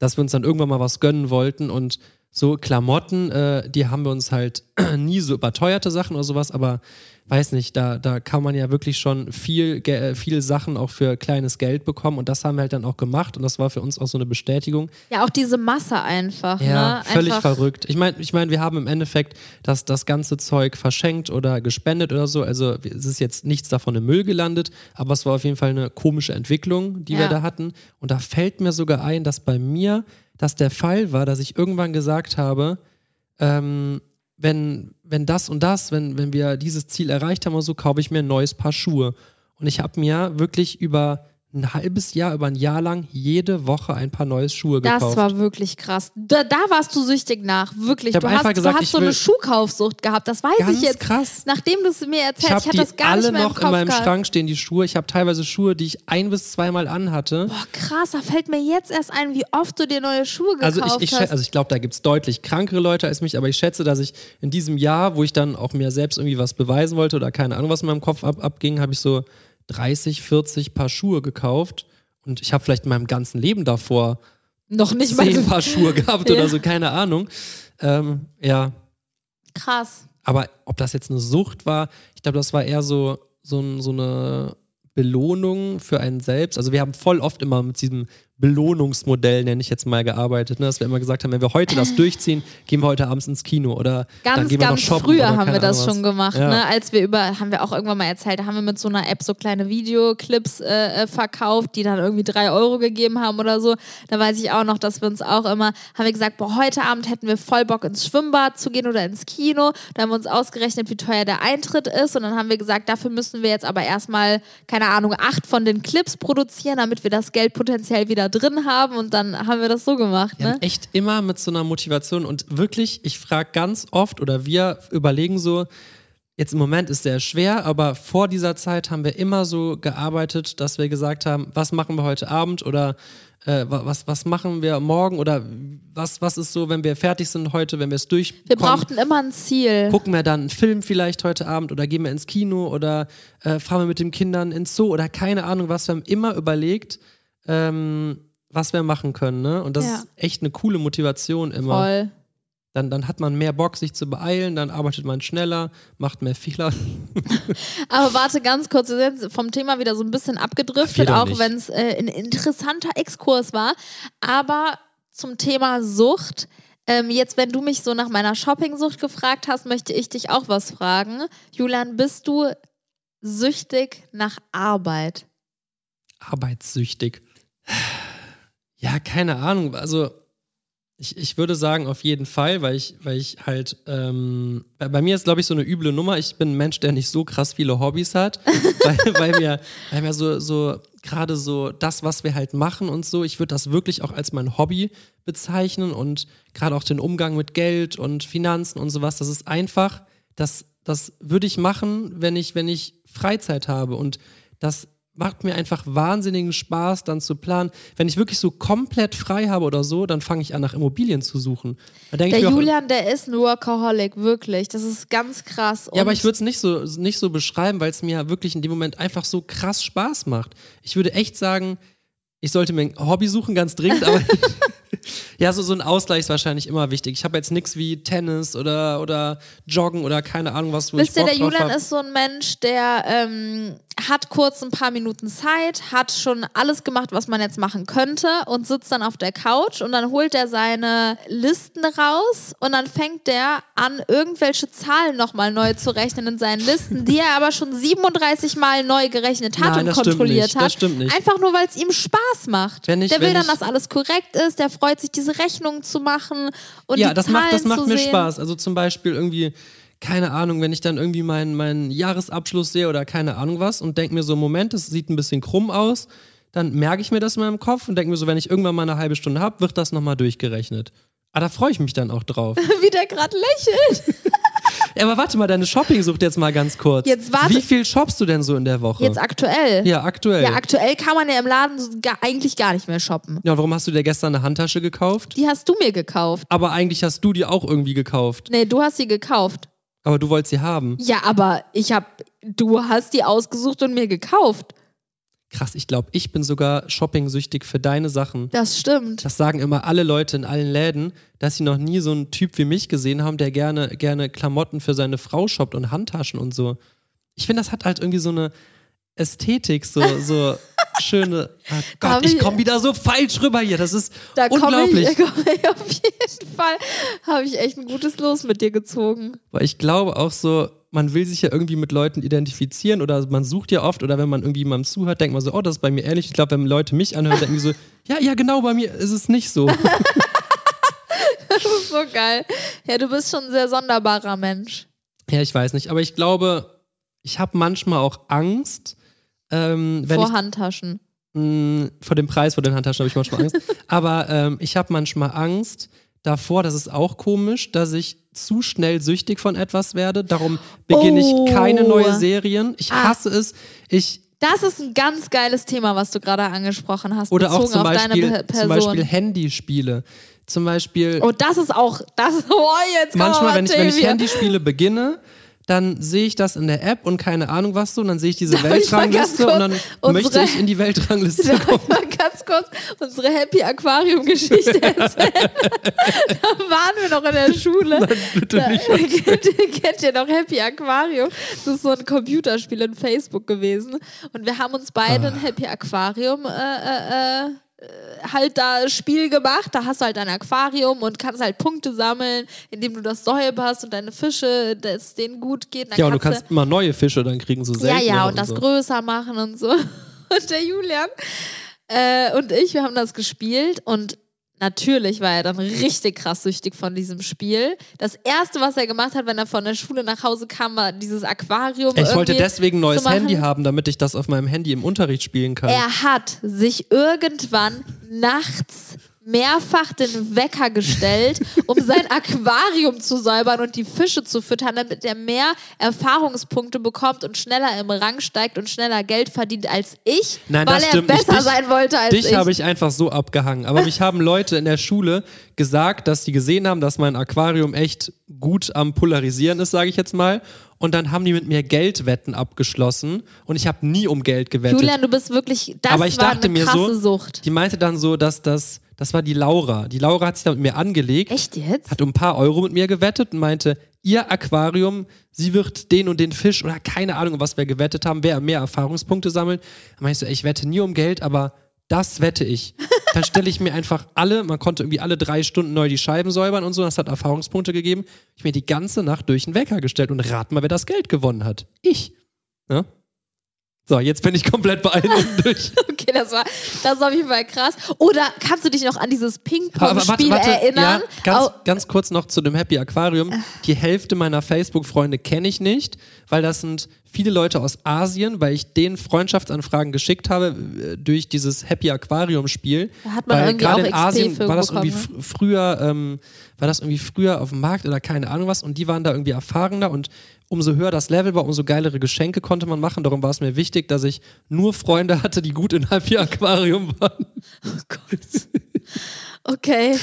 S1: dass wir uns dann irgendwann mal was gönnen wollten und so Klamotten, äh, die haben wir uns halt (clears throat) nie so überteuerte Sachen oder sowas, aber weiß nicht, da, da kann man ja wirklich schon viel, äh, viel Sachen auch für kleines Geld bekommen und das haben wir halt dann auch gemacht und das war für uns auch so eine Bestätigung.
S2: Ja, auch diese Masse einfach.
S1: Ja,
S2: ne?
S1: völlig
S2: einfach
S1: verrückt. Ich meine, ich mein, wir haben im Endeffekt das, das ganze Zeug verschenkt oder gespendet oder so. Also es ist jetzt nichts davon im Müll gelandet, aber es war auf jeden Fall eine komische Entwicklung, die ja. wir da hatten. Und da fällt mir sogar ein, dass bei mir das der Fall war, dass ich irgendwann gesagt habe, ähm, wenn, wenn das und das, wenn, wenn wir dieses Ziel erreicht haben oder so, kaufe ich mir ein neues Paar Schuhe. Und ich habe mir wirklich über ein halbes Jahr, über ein Jahr lang jede Woche ein paar neue Schuhe gekauft.
S2: Das war wirklich krass. Da, da warst du süchtig nach, wirklich.
S1: Ich du
S2: hast,
S1: gesagt,
S2: du hast so eine Schuhkaufsucht gehabt, das weiß ich jetzt.
S1: krass.
S2: Nachdem du es mir erzählst,
S1: ich,
S2: ich hatte das gar
S1: alle
S2: nicht mehr
S1: noch
S2: im
S1: in meinem
S2: gehabt.
S1: Schrank stehen, die Schuhe. Ich habe teilweise Schuhe, die ich ein bis zweimal anhatte.
S2: Boah, krass, da fällt mir jetzt erst ein, wie oft du dir neue Schuhe gekauft
S1: also ich, ich,
S2: hast.
S1: Also ich glaube, da gibt es deutlich krankere Leute als mich, aber ich schätze, dass ich in diesem Jahr, wo ich dann auch mir selbst irgendwie was beweisen wollte oder keine Ahnung, was in meinem Kopf ab, abging, habe ich so 30, 40 Paar Schuhe gekauft. Und ich habe vielleicht in meinem ganzen Leben davor
S2: noch nicht
S1: zehn
S2: mal
S1: Paar Schuhe gehabt
S2: Ja.
S1: oder so, keine Ahnung. Ähm, ja,
S2: krass.
S1: aber ob das jetzt eine Sucht war, ich glaube, das war eher so, so, so eine Belohnung für einen selbst. Also wir haben voll oft immer mit diesem Belohnungsmodell, nenne ich jetzt mal, gearbeitet. Ne? Dass wir immer gesagt haben, wenn wir heute das durchziehen, gehen wir heute abends ins Kino oder dann
S2: Ganz,
S1: gehen wir
S2: ganz
S1: noch shoppen.
S2: früher haben wir das
S1: Ahnung
S2: schon
S1: was.
S2: gemacht,
S1: Ja.
S2: ne? Als wir über, haben wir auch irgendwann mal erzählt, haben wir mit so einer App so kleine Videoclips äh, äh, verkauft, die dann irgendwie drei Euro gegeben haben oder so. Da weiß ich auch noch, dass wir uns auch immer, haben wir gesagt, boah, heute Abend hätten wir voll Bock ins Schwimmbad zu gehen oder ins Kino. Da haben wir uns ausgerechnet, wie teuer der Eintritt ist und dann haben wir gesagt, dafür müssen wir jetzt aber erstmal, keine Ahnung, acht von den Clips produzieren, damit wir das Geld potenziell wieder drin haben und dann haben wir das so gemacht,
S1: Ja,
S2: ne?
S1: echt immer mit so einer Motivation und wirklich, ich frage ganz oft oder wir überlegen so, jetzt im Moment ist sehr schwer, aber vor dieser Zeit haben wir immer so gearbeitet, dass wir gesagt haben, was machen wir heute Abend oder äh, wa- was, was machen wir morgen oder was, was ist so, wenn wir fertig sind heute, wenn wir es durchkommen.
S2: Wir brauchten immer ein Ziel.
S1: Gucken wir dann einen Film vielleicht heute Abend oder gehen wir ins Kino oder äh, fahren wir mit den Kindern ins Zoo oder keine Ahnung was. Wir haben immer überlegt, ähm, was wir machen können. Ne? Und das
S2: Ja.
S1: ist echt eine coole Motivation immer.
S2: Voll.
S1: Dann, dann hat man mehr Bock, sich zu beeilen, dann arbeitet man schneller, macht mehr Fehler. (laughs)
S2: Aber warte ganz kurz, wir sind vom Thema wieder so ein bisschen abgedriftet, auch wenn es äh, ein interessanter Exkurs war. Aber zum Thema Sucht. Ähm, jetzt, wenn du mich so nach meiner Shoppingsucht gefragt hast, möchte ich dich auch was fragen. Julian, bist du süchtig nach Arbeit?
S1: Arbeitssüchtig. Ja, keine Ahnung. Also ich, ich würde sagen, auf jeden Fall, weil ich, weil ich halt, ähm, bei, bei mir ist, glaube ich, so eine üble Nummer. Ich bin ein Mensch, der nicht so krass viele Hobbys hat, (laughs) weil, weil mir, weil mir so, so gerade so das, was wir halt machen und so, ich würde das wirklich auch als mein Hobby bezeichnen und gerade auch den Umgang mit Geld und Finanzen und sowas, das ist einfach, das, das würde ich machen, wenn ich, wenn ich Freizeit habe und das macht mir einfach wahnsinnigen Spaß, dann zu planen. Wenn ich wirklich so komplett frei habe oder so, dann fange ich an, nach Immobilien zu suchen.
S2: Der
S1: ich mir auch,
S2: Julian, der ist ein Workaholic, wirklich. Das ist ganz krass.
S1: Ja, aber ich würde es nicht so, nicht so beschreiben, weil es mir wirklich in dem Moment einfach so krass Spaß macht. Ich würde echt sagen, ich sollte mir ein Hobby suchen, ganz dringend, aber (laughs) (laughs) ja, so, so ein Ausgleich ist wahrscheinlich immer wichtig. Ich habe jetzt nichts wie Tennis oder, oder Joggen oder keine Ahnung was, wo
S2: Wisst
S1: ich
S2: ihr,
S1: Bock
S2: der
S1: drauf
S2: Julian ist so ein Mensch, der ähm, hat kurz ein paar Minuten Zeit, hat schon alles gemacht, was man jetzt machen könnte und sitzt dann auf der Couch und dann holt er seine Listen raus und dann fängt der an, irgendwelche Zahlen nochmal neu zu rechnen in seinen Listen, die er aber schon 37 Mal neu gerechnet hat
S1: Nein,
S2: und kontrolliert hat.
S1: Das stimmt nicht.
S2: Einfach nur, weil es ihm Spaß macht.
S1: Ich-
S2: der will dann, dass alles korrekt ist, der freut sich, diese Rechnung zu machen und
S1: ja,
S2: die
S1: das
S2: Zahlen
S1: macht, das macht mir
S2: sehen.
S1: Spaß. Also zum Beispiel irgendwie, keine Ahnung, wenn ich dann irgendwie meinen meinen Jahresabschluss sehe oder keine Ahnung was und denke mir so, Moment, das sieht ein bisschen krumm aus, dann merke ich mir das in meinem Kopf und denke mir so, wenn ich irgendwann mal eine halbe Stunde habe, wird das nochmal durchgerechnet. Ah, da freue ich mich dann auch drauf. (laughs)
S2: Wie der gerade lächelt.
S1: Ja, aber warte mal, deine Shopping-Sucht jetzt mal ganz kurz.
S2: Jetzt warte-
S1: Wie viel shoppst du denn so in der Woche?
S2: Jetzt aktuell.
S1: ja, aktuell.
S2: Ja, aktuell kann man ja im Laden so gar, eigentlich gar nicht mehr shoppen.
S1: ja, und warum hast du dir gestern eine Handtasche gekauft?
S2: Die hast du mir gekauft.
S1: Aber eigentlich hast du die auch irgendwie gekauft.
S2: Nee, du hast sie gekauft.
S1: Aber du wolltest sie haben.
S2: Ja, aber ich hab, du hast die ausgesucht und mir gekauft.
S1: Krass, ich glaube, ich bin sogar shopping-süchtig für deine Sachen.
S2: Das stimmt.
S1: Das sagen immer alle Leute in allen Läden, dass sie noch nie so einen Typ wie mich gesehen haben, der gerne, gerne Klamotten für seine Frau shoppt und Handtaschen und so. Ich finde, das hat halt irgendwie so eine Ästhetik, so, so schöne. Oh (laughs) Gott, ich
S2: ich-
S1: komme wieder so falsch rüber hier. Das ist
S2: Da
S1: unglaublich.
S2: ich, (laughs) komm ich auf jeden Fall, habe ich echt ein gutes Los mit dir gezogen.
S1: Weil ich glaube auch so, man will sich ja irgendwie mit Leuten identifizieren oder man sucht ja oft oder wenn man irgendwie jemandem zuhört, denkt man so, oh, das ist bei mir ehrlich. Ich glaube, wenn Leute mich anhören, denken die so, (laughs) ja, ja, genau, bei mir ist es nicht so.
S2: Das ist so geil. Ja, du bist schon ein sehr sonderbarer Mensch.
S1: ja, ich weiß nicht, aber ich glaube, ich habe manchmal auch Angst, ähm,
S2: vor
S1: ich
S2: Handtaschen.
S1: mh, vor dem Preis vor den Handtaschen habe ich manchmal Angst, (laughs) aber ähm, ich habe manchmal Angst davor, das ist auch komisch, dass ich zu schnell süchtig von etwas werde. Darum beginne
S2: Oh.
S1: ich keine neue Serien. Ich
S2: Ah.
S1: hasse es. Ich
S2: Das ist ein ganz geiles Thema, was du gerade angesprochen hast,
S1: Oder auch zum
S2: auf
S1: Beispiel, zum. Beispiel Handyspiele. Zum Beispiel,
S2: oh, das ist auch, das, (laughs) oh, jetzt
S1: manchmal, wenn ich, wenn ich. Handyspiele beginne, dann sehe ich das in der App und keine Ahnung was so, und dann sehe ich diese
S2: Darf ich
S1: Weltrangliste und dann möchte ich in die Weltrangliste (laughs) kommen.
S2: ich mal ganz kurz unsere Happy Aquarium Geschichte erzählen? (laughs) da waren wir noch in der Schule.
S1: Bitte
S2: Da,
S1: nicht. (laughs)
S2: kennt, kennt ihr noch Happy Aquarium? Das ist so ein Computerspiel in Facebook gewesen. Und wir haben uns beide
S1: Ah.
S2: ein Happy Aquarium äh, äh, äh, halt da Spiel gemacht. Da hast du halt ein Aquarium und kannst halt Punkte sammeln, indem du das säuberst und deine Fische, dass es denen gut geht. Dann
S1: Ja, und du
S2: kannst
S1: immer neue Fische dann kriegen, so
S2: ja,
S1: selten.
S2: ja, und das
S1: so.
S2: größer machen und so. (laughs) Und der Julian äh, und ich, wir haben das gespielt und natürlich war er dann richtig krass süchtig von diesem Spiel. Das erste, was er gemacht hat, wenn er von der Schule nach Hause kam, war dieses Aquarium.
S1: Ich wollte deswegen ein neues. Handy haben, damit ich das auf meinem Handy im Unterricht spielen kann.
S2: Er hat sich irgendwann nachts mehrfach den Wecker gestellt, um sein (laughs) Aquarium zu säubern und die Fische zu füttern, damit er mehr Erfahrungspunkte bekommt und schneller im Rang steigt und schneller Geld verdient als ich,
S1: Nein,
S2: weil
S1: das
S2: er besser
S1: Dich-
S2: sein wollte als
S1: Dich
S2: ich.
S1: habe ich einfach so abgehangen. Aber mich haben Leute in der Schule gesagt, dass sie gesehen haben, dass mein Aquarium echt gut am Polarisieren ist, sage ich jetzt mal. Und dann haben die mit mir Geldwetten abgeschlossen und ich habe nie um Geld gewettet.
S2: Julian, du bist wirklich, das
S1: Aber ich
S2: war
S1: dachte
S2: eine
S1: mir
S2: krasse
S1: so,
S2: Sucht.
S1: die meinte dann so, dass das, das war die Laura. Die Laura hat sich da mit mir angelegt,
S2: Echt jetzt?
S1: hat um ein paar Euro mit mir gewettet und meinte, ihr Aquarium, sie wird den und den Fisch oder keine Ahnung, was wir gewettet haben, wer mehr Erfahrungspunkte sammelt. Meinte ich so, ey, ich wette nie um Geld, aber das wette ich. (laughs) Dann stelle ich mir einfach alle, man konnte irgendwie alle drei Stunden neu die Scheiben säubern und so, das hat Erfahrungspunkte gegeben. Ich mir die ganze Nacht durch den Wecker gestellt und rat mal, wer das Geld gewonnen hat. Ich. Ja? So, jetzt bin ich komplett unten durch. (laughs)
S2: Okay, das war, das ist auf jeden Fall krass. Oder kannst du dich noch an dieses Ping-Pong-Spiel erinnern?
S1: Ja, ganz,
S2: Au-
S1: ganz kurz noch zu dem Happy Aquarium. Die Hälfte meiner Facebook-Freunde kenne ich nicht, weil das sind viele Leute aus Asien, weil ich denen Freundschaftsanfragen geschickt habe äh, durch dieses Happy Aquarium Spiel.
S2: Da hat man
S1: weil
S2: irgendwie
S1: gerade
S2: auch
S1: in
S2: XP
S1: Asien
S2: für
S1: war das
S2: bekommen,
S1: irgendwie fr früher, ähm, war das irgendwie früher auf dem Markt oder keine Ahnung was und die waren da irgendwie erfahrener und umso höher das Level war, umso geilere Geschenke konnte man machen. Darum war es mir wichtig, dass ich nur Freunde hatte, die gut in Happy Aquarium waren.
S2: Oh Gott. Okay.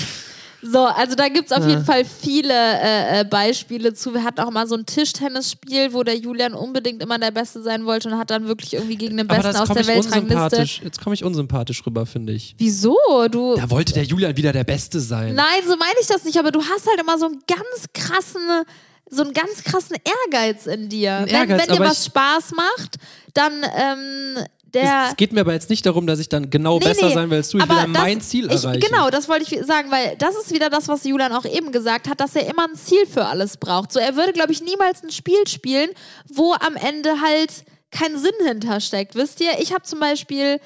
S2: So, also da gibt es auf
S1: Ja.
S2: jeden Fall viele äh, äh, Beispiele zu. Wir hatten auch mal so ein Tischtennisspiel, wo der Julian unbedingt immer der Beste sein wollte und hat dann wirklich irgendwie gegen den Besten aus der Weltrangliste.
S1: Jetzt komme ich unsympathisch rüber, finde ich.
S2: Wieso? Du.
S1: Da wollte der Julian wieder der Beste sein.
S2: Nein, so meine ich das nicht, aber du hast halt immer so einen ganz krassen, so einen ganz krassen Ehrgeiz in dir.
S1: Ein
S2: wenn,
S1: Ehrgeiz,
S2: wenn dir was Spaß macht, dann ähm, der.
S1: Es, geht mir aber jetzt nicht darum, dass ich dann genau
S2: Nee,
S1: besser
S2: nee,
S1: sein will als du. Ich will
S2: aber
S1: dann
S2: das-
S1: mein Ziel
S2: ich,
S1: erreichen.
S2: Genau, das wollte ich sagen, weil das ist wieder das, was Julian auch eben gesagt hat, dass er immer ein Ziel für alles braucht. So, er würde, glaube ich, niemals ein Spiel spielen, wo am Ende halt kein Sinn hintersteckt. Wisst ihr? Ich habe zum Beispiel,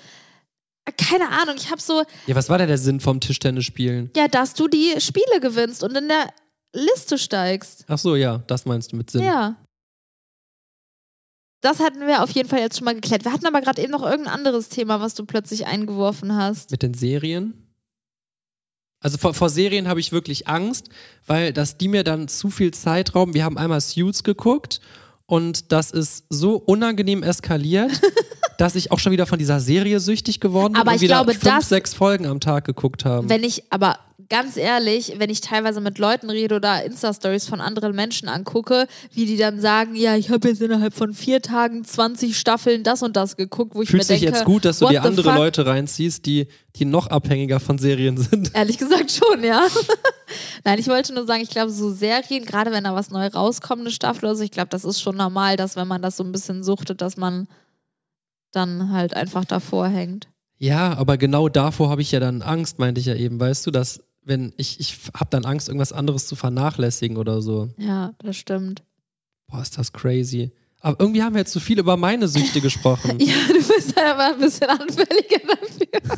S2: keine Ahnung, ich habe so,
S1: Ja, was war denn der Sinn vom Tischtennis-Spielen?
S2: ja, dass du die Spiele gewinnst und in der Liste steigst.
S1: Ach so, ja, das meinst du mit Sinn.
S2: Ja. Das hatten wir auf jeden Fall jetzt schon mal geklärt. Wir hatten aber gerade eben noch irgendein anderes Thema, was du plötzlich eingeworfen hast.
S1: Mit den Serien? Also vor, vor Serien habe ich wirklich Angst, weil dass die mir dann zu viel Zeit rauben. Wir haben einmal Suits geguckt und das ist so unangenehm eskaliert, (laughs) dass ich auch schon wieder von dieser Serie süchtig geworden bin
S2: Aber
S1: und
S2: ich
S1: wieder
S2: glaube,
S1: fünf, sechs Folgen am Tag geguckt haben.
S2: Wenn ich, aber ganz ehrlich, wenn ich teilweise mit Leuten rede oder Insta-Stories von anderen Menschen angucke, wie die dann sagen, ja, ich habe jetzt innerhalb von vier Tagen 20 Staffeln das und das geguckt, wo ich
S1: Fühlt
S2: mir
S1: sich
S2: denke,
S1: jetzt gut, dass du dir andere
S2: fuck?
S1: Leute reinziehst, die, die noch abhängiger von Serien sind. (laughs)
S2: Ehrlich gesagt schon, ja. (laughs) Nein, ich wollte nur sagen, ich glaube, so Serien, gerade wenn da was neu rauskommt, eine Staffel oder so, ich glaube, das ist schon normal, dass wenn man das so ein bisschen suchtet, dass man dann halt einfach davor hängt.
S1: Ja, aber genau davor habe ich ja dann Angst, meinte ich ja eben, weißt du, dass wenn ich, ich habe dann Angst, irgendwas anderes zu vernachlässigen oder so.
S2: Ja, das stimmt.
S1: Boah, ist das crazy. Aber irgendwie haben wir jetzt zu viel über meine Süchte gesprochen. (laughs)
S2: Ja, du bist aber ein bisschen anfälliger dafür. (laughs)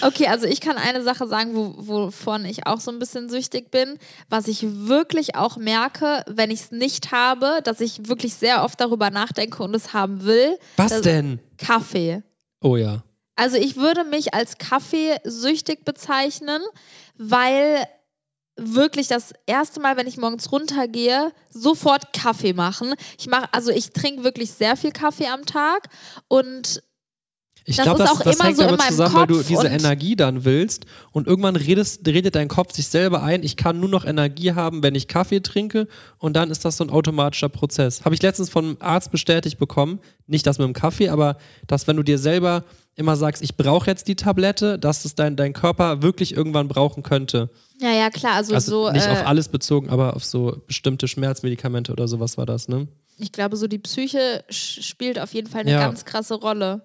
S2: Okay, also ich kann eine Sache sagen, wo, wovon ich auch so ein bisschen süchtig bin, was ich wirklich auch merke, wenn ich es nicht habe, dass ich wirklich sehr oft darüber nachdenke und es haben will.
S1: Was denn?
S2: Kaffee.
S1: Oh ja.
S2: Also ich würde mich als Kaffeesüchtig bezeichnen, weil wirklich das erste Mal, wenn ich morgens runtergehe, sofort Kaffee machen. Ich mache, also ich trinke wirklich sehr viel Kaffee am Tag und
S1: Ich
S2: Das
S1: glaube,
S2: ist
S1: das,
S2: auch
S1: das
S2: immer
S1: hängt
S2: so
S1: damit zusammen, weil du
S2: Kopf
S1: diese Energie dann willst und irgendwann redest, redet dein Kopf sich selber ein, ich kann nur noch Energie haben, wenn ich Kaffee trinke und dann ist das so ein automatischer Prozess. Habe ich letztens von einem Arzt bestätigt bekommen, nicht das mit dem Kaffee, aber dass wenn du dir selber immer sagst, ich brauche jetzt die Tablette, dass es dein, dein Körper wirklich irgendwann brauchen könnte.
S2: ja, ja, klar, also,
S1: Also
S2: so,
S1: nicht
S2: äh,
S1: auf alles bezogen, aber auf so bestimmte Schmerzmedikamente oder sowas war das, ne?
S2: ich glaube, so die Psyche spielt auf jeden Fall eine
S1: Ja.
S2: ganz krasse Rolle.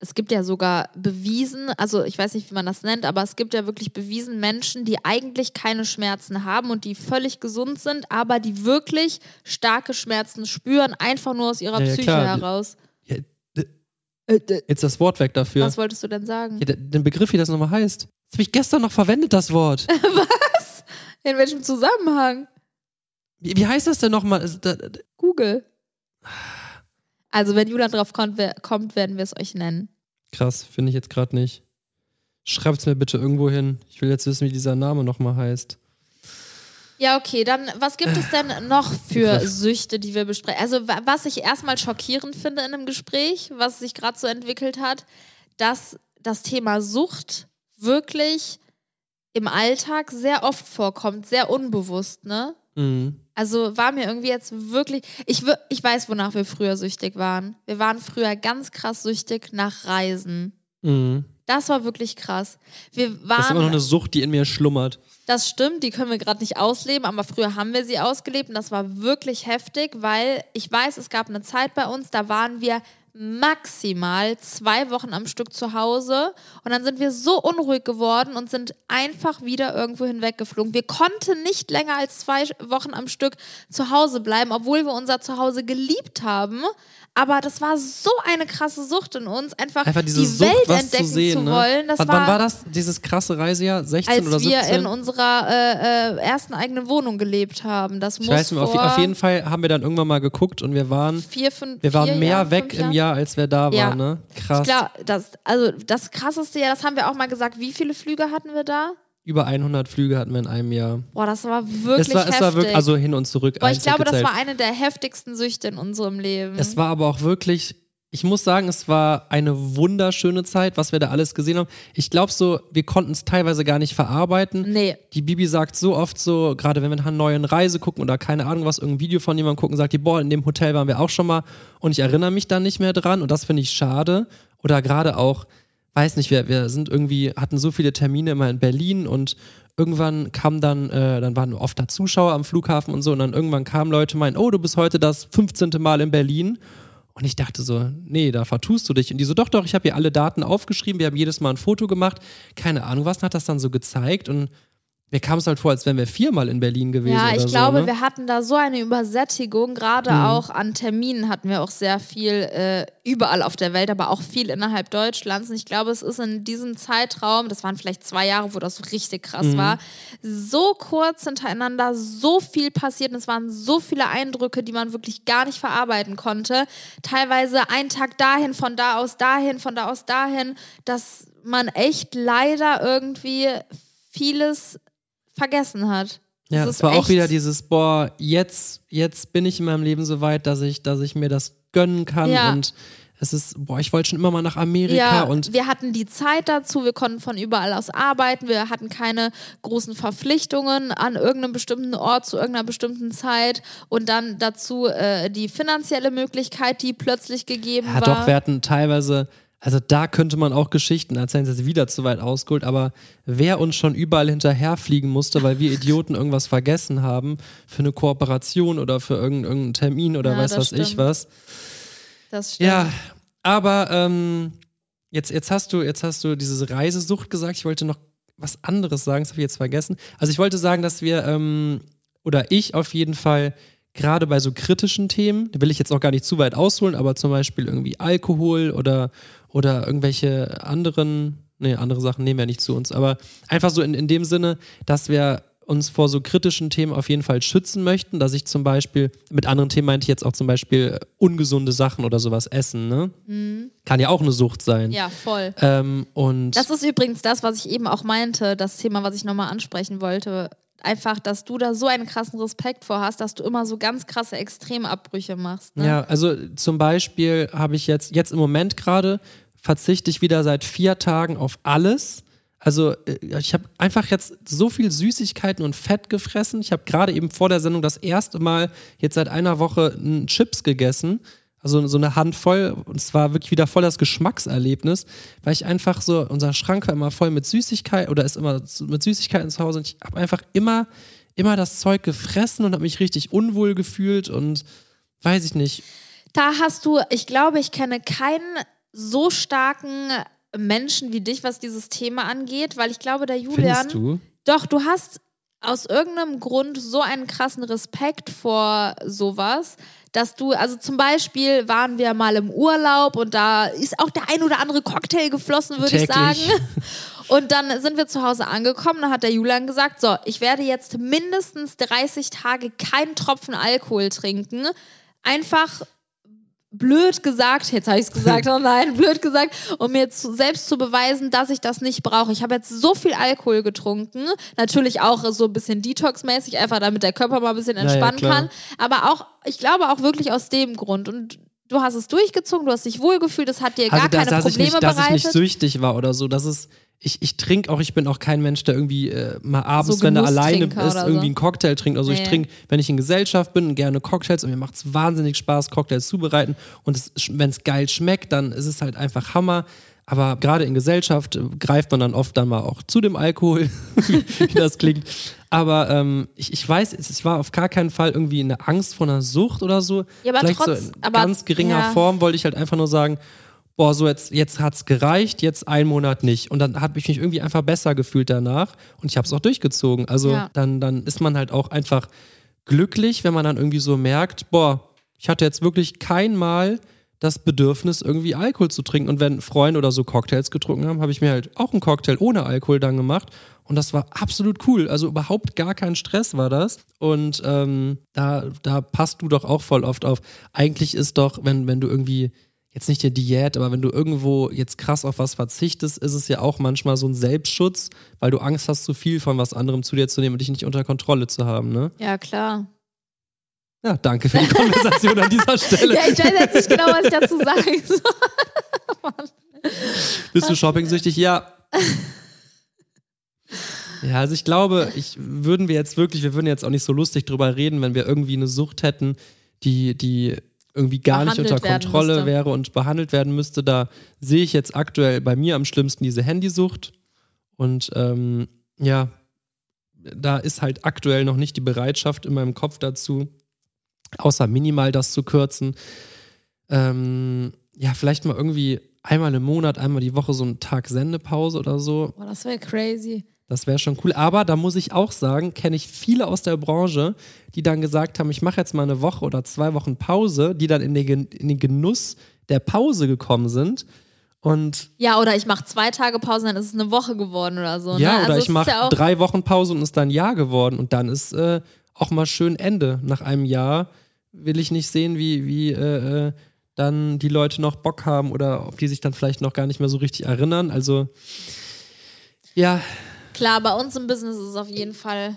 S2: Es gibt ja sogar bewiesen, also ich weiß nicht, wie man das nennt, aber es gibt ja wirklich bewiesen Menschen, die eigentlich keine Schmerzen haben und die völlig gesund sind, aber die wirklich starke Schmerzen spüren, einfach nur aus ihrer
S1: Ja, ja,
S2: Psyche
S1: klar.
S2: heraus.
S1: Ja, d- Jetzt das Wort weg dafür.
S2: Was wolltest du denn sagen?
S1: Ja, den Begriff, wie das nochmal heißt. Das habe ich gestern noch verwendet, das Wort. (laughs)
S2: In welchem Zusammenhang?
S1: Wie, wie heißt das denn nochmal? Also,
S2: Google. Also, wenn Julian drauf kommt, kommt werden wir es euch nennen.
S1: Krass, finde ich jetzt gerade nicht. Schreibt's mir bitte irgendwo hin. Ich will jetzt wissen, wie dieser Name nochmal heißt.
S2: Ja, okay, dann was gibt es denn noch für. Süchte, die wir besprechen? Also, wa- was ich erstmal schockierend finde in einem Gespräch, was sich gerade so entwickelt hat, dass das Thema Sucht wirklich im Alltag sehr oft vorkommt, sehr unbewusst, ne?
S1: Mhm.
S2: Also war mir irgendwie jetzt wirklich. Ich, ich weiß, wonach wir früher süchtig waren. Wir waren früher ganz krass süchtig nach Reisen.
S1: Mhm.
S2: Das war wirklich krass. Wir
S1: Das ist immer noch
S2: waren.
S1: eine Sucht, die in mir schlummert.
S2: Das stimmt, die können wir gerade nicht ausleben, aber früher haben wir sie ausgelebt und das war wirklich heftig, weil ich weiß, es gab eine Zeit bei uns, da waren wir maximal zwei Wochen am Stück zu Hause und dann sind wir so unruhig geworden und sind einfach wieder irgendwo hinweggeflogen. Wir konnten nicht länger als zwei Wochen am Stück zu Hause bleiben, obwohl wir unser Zuhause geliebt haben, aber das war so eine krasse Sucht in uns, einfach,
S1: Einfach
S2: die
S1: Sucht,
S2: Welt entdecken
S1: zu sehen.
S2: zu
S1: ne?
S2: wollen. Das
S1: wann,
S2: war,
S1: wann war das? Dieses krasse Reisejahr? 16
S2: als
S1: oder
S2: wir
S1: 17?
S2: in unserer äh, äh, ersten eigenen Wohnung gelebt haben. Das
S1: ich
S2: muss
S1: weiß nicht auf, auf jeden Fall haben wir dann irgendwann mal geguckt und wir waren,
S2: vier, fünf,
S1: wir waren mehr
S2: Jahren,
S1: weg im
S2: Jahren.
S1: Jahr, als wir da waren.
S2: Ja.
S1: Ne? Krass.
S2: Glaube, das, also das krasseste Jahr, das haben wir auch mal gesagt. Wie viele Flüge hatten wir da?
S1: Über 100 Flüge hatten wir in einem Jahr.
S2: Boah, das war wirklich
S1: es war,
S2: heftig.
S1: es war wirklich, also hin und zurück.
S2: Boah, ich glaube, das
S1: gezählt.
S2: war eine der heftigsten Süchte in unserem Leben.
S1: Es war aber auch wirklich, ich muss sagen, es war eine wunderschöne Zeit, was wir da alles gesehen haben. Ich glaube so, wir konnten es teilweise gar nicht verarbeiten.
S2: nee.
S1: Die Bibi sagt so oft so, gerade wenn wir nach einer neuen Reise gucken oder keine Ahnung was, irgendein Video von jemandem gucken, sagt die, boah, in dem Hotel waren wir auch schon mal und ich erinnere mich dann nicht mehr dran und das finde ich schade. Oder gerade auch, weiß nicht, wir, wir sind irgendwie, hatten so viele Termine immer in Berlin und irgendwann kam dann, äh, dann waren oft da Zuschauer am Flughafen und so und dann irgendwann kamen Leute meinen, oh, du bist heute das 15. Mal in Berlin. Und ich dachte so, nee, da vertust du dich. Und die so, doch, doch, ich habe hier alle Daten aufgeschrieben, wir haben jedes Mal ein Foto gemacht. Keine Ahnung, was hat das dann so gezeigt. Und mir kam es halt vor, als wären wir viermal in Berlin gewesen.
S2: Ja, ich
S1: so,
S2: glaube,
S1: ne?
S2: wir hatten da so eine Übersättigung. Gerade
S1: Mhm.
S2: auch an Terminen hatten wir auch sehr viel äh, überall auf der Welt, aber auch viel innerhalb Deutschlands. Und ich glaube, es ist in diesem Zeitraum, das waren vielleicht zwei Jahre, wo das so richtig krass
S1: Mhm.
S2: war, so kurz hintereinander so viel passiert. Und es waren so viele Eindrücke, die man wirklich gar nicht verarbeiten konnte. Teilweise ein Tag dahin, von da aus dahin, von da aus dahin, dass man echt leider irgendwie vieles vergessen hat.
S1: Ja,
S2: Das
S1: es war auch wieder dieses, boah, jetzt, jetzt bin ich in meinem Leben so weit, dass ich, dass ich mir das gönnen kann.
S2: Ja.
S1: Und es ist, boah, ich wollte schon immer mal nach Amerika
S2: Ja,
S1: und
S2: wir hatten die Zeit dazu, wir konnten von überall aus arbeiten, wir hatten keine großen Verpflichtungen an irgendeinem bestimmten Ort zu irgendeiner bestimmten Zeit und dann dazu äh, die finanzielle Möglichkeit, die plötzlich gegeben
S1: Ja,
S2: war.
S1: doch, wir hatten teilweise, also da könnte man auch Geschichten erzählen, das ist wieder zu weit ausgeholt, aber wer uns schon überall hinterherfliegen musste, weil wir Idioten irgendwas vergessen haben für eine Kooperation oder für irgendeinen, Termin oder
S2: Ja,
S1: weiß was ich
S2: stimmt.
S1: was.
S2: das stimmt.
S1: Ja, aber ähm, jetzt, jetzt, hast du, jetzt hast du diese Reisesucht gesagt. Ich wollte noch was anderes sagen, das habe ich jetzt vergessen. Also ich wollte sagen, dass wir, ähm, oder ich auf jeden Fall, gerade bei so kritischen Themen, da will ich jetzt auch gar nicht zu weit ausholen, aber zum Beispiel irgendwie Alkohol oder, oder irgendwelche anderen, nee, andere Sachen nehmen wir nicht zu uns, aber einfach so in, in dem Sinne, dass wir uns vor so kritischen Themen auf jeden Fall schützen möchten, dass ich zum Beispiel, mit anderen Themen meinte ich jetzt auch zum Beispiel ungesunde Sachen oder sowas essen, ne? Kann ja auch eine Sucht sein.
S2: Ja, voll.
S1: Ähm, und
S2: Das ist übrigens das, was ich eben auch meinte, das Thema, was ich nochmal ansprechen wollte. Einfach, dass du da so einen krassen Respekt vor hast, dass du immer so ganz krasse Extremabbrüche machst. Ne?
S1: Ja, also zum Beispiel habe ich jetzt, jetzt im Moment gerade, verzichte ich wieder seit vier Tagen auf alles. Also äh, ich habe einfach jetzt so viel Süßigkeiten und Fett gefressen. Ich habe gerade eben vor der Sendung das erste Mal jetzt seit einer Woche Chips gegessen. Also so eine Handvoll. Und es war wirklich wieder voll das Geschmackserlebnis, weil ich einfach so, unser Schrank war immer voll mit Süßigkeiten oder ist immer mit Süßigkeiten zu Hause. Und ich habe einfach immer, immer das Zeug gefressen und habe mich richtig unwohl gefühlt und weiß ich nicht.
S2: Da hast du, ich glaube, ich kenne keinen so starken Menschen wie dich, was dieses Thema angeht, weil ich glaube, der Julian.
S1: Findest du?
S2: Doch, du hast aus irgendeinem Grund so einen krassen Respekt vor sowas, dass du, also zum Beispiel waren wir mal im Urlaub und da ist auch der ein oder andere Cocktail geflossen, würde ich sagen. (laughs) Und dann sind wir zu Hause angekommen, da hat der Julian gesagt, so, ich werde jetzt mindestens 30 Tage keinen Tropfen Alkohol trinken. Einfach blöd gesagt, jetzt habe ich es (laughs) gesagt, oh nein, blöd gesagt, um mir zu, selbst zu beweisen, dass ich das nicht brauche. Ich habe jetzt so viel Alkohol getrunken, natürlich auch so ein bisschen Detox-mäßig, einfach damit der Körper mal ein bisschen
S1: ja,
S2: entspannen
S1: klar.
S2: kann, aber auch, ich glaube auch wirklich aus dem Grund und du hast es durchgezogen, du hast dich wohlgefühlt, das hat dir gar
S1: Also, dass,
S2: keine
S1: dass, ich
S2: Probleme
S1: nicht, dass ich
S2: bereitet.
S1: nicht süchtig war oder so. Das ist, ich, ich trinke auch, ich bin auch kein Mensch, der irgendwie äh, mal abends,
S2: So
S1: wenn er alleine ist, irgendwie
S2: so.
S1: einen Cocktail trinkt. Also ich
S2: Nee.
S1: trinke, wenn ich in Gesellschaft bin, gerne Cocktails und mir macht es wahnsinnig Spaß, Cocktails zubereiten. Und wenn es geil schmeckt, dann ist es halt einfach Hammer. Aber gerade in Gesellschaft äh, greift man dann oft dann mal auch zu dem Alkohol, (laughs) wie das klingt. Aber ähm, ich, ich weiß, es es war auf gar keinen Fall irgendwie eine Angst vor einer Sucht oder so.
S2: Ja, aber
S1: Vielleicht
S2: trotz-
S1: so in
S2: aber-
S1: ganz geringer
S2: ja.
S1: Form wollte ich halt einfach nur sagen, boah, so jetzt, jetzt hat's gereicht, jetzt einen Monat nicht. Und dann habe ich mich irgendwie einfach besser gefühlt danach und ich habe es auch durchgezogen. Also
S2: Ja.
S1: dann, dann ist man halt auch einfach glücklich, wenn man dann irgendwie so merkt, boah, ich hatte jetzt wirklich kein Mal das Bedürfnis, irgendwie Alkohol zu trinken. Und wenn Freunde oder so Cocktails getrunken haben, habe ich mir halt auch einen Cocktail ohne Alkohol dann gemacht. Und das war absolut cool. Also überhaupt gar kein Stress war das. Und ähm, da, da passt du doch auch voll oft auf. Eigentlich ist doch, wenn, wenn du irgendwie, jetzt nicht die Diät, aber wenn du irgendwo jetzt krass auf was verzichtest, ist es ja auch manchmal so ein Selbstschutz, weil du Angst hast, zu viel von was anderem zu dir zu nehmen und dich nicht unter Kontrolle zu haben, ne?
S2: Ja, klar.
S1: Ja, danke für die Konversation an dieser Stelle. (laughs)
S2: Ja, ich weiß jetzt nicht genau, was ich dazu sagen soll. (laughs)
S1: Bist du shopping-süchtig? Ja. (laughs) Ja, also ich glaube, ich würden wir jetzt wirklich, wir würden jetzt auch nicht so lustig drüber reden, wenn wir irgendwie eine Sucht hätten, die, die irgendwie gar nicht unter Kontrolle wäre und behandelt werden müsste. Da sehe ich jetzt aktuell bei mir am schlimmsten diese Handysucht. Und ähm, ja, da ist halt aktuell noch nicht die Bereitschaft in meinem Kopf dazu, außer minimal das zu kürzen. Ähm, ja, vielleicht mal irgendwie einmal im Monat, einmal die Woche so einen Tag Sendepause oder so.
S2: Boah, das wäre crazy.
S1: Das wäre schon cool. Aber da muss ich auch sagen, kenne ich viele aus der Branche, die dann gesagt haben, ich mache jetzt mal eine Woche oder zwei Wochen Pause, die dann in den, in den Genuss der Pause gekommen sind. Und
S2: Ja, oder ich mache zwei Tage Pause, dann ist es eine Woche geworden oder so.
S1: ja,
S2: ne?
S1: oder
S2: also es
S1: ich mache
S2: ja
S1: drei Wochen Pause und ist dann ein Jahr geworden. Und dann ist äh, auch mal schön Ende. Nach einem Jahr will ich nicht sehen, wie, wie äh, äh, dann die Leute noch Bock haben oder ob die sich dann vielleicht noch gar nicht mehr so richtig erinnern. Also ja,
S2: Klar, bei uns im Business ist es auf jeden Fall.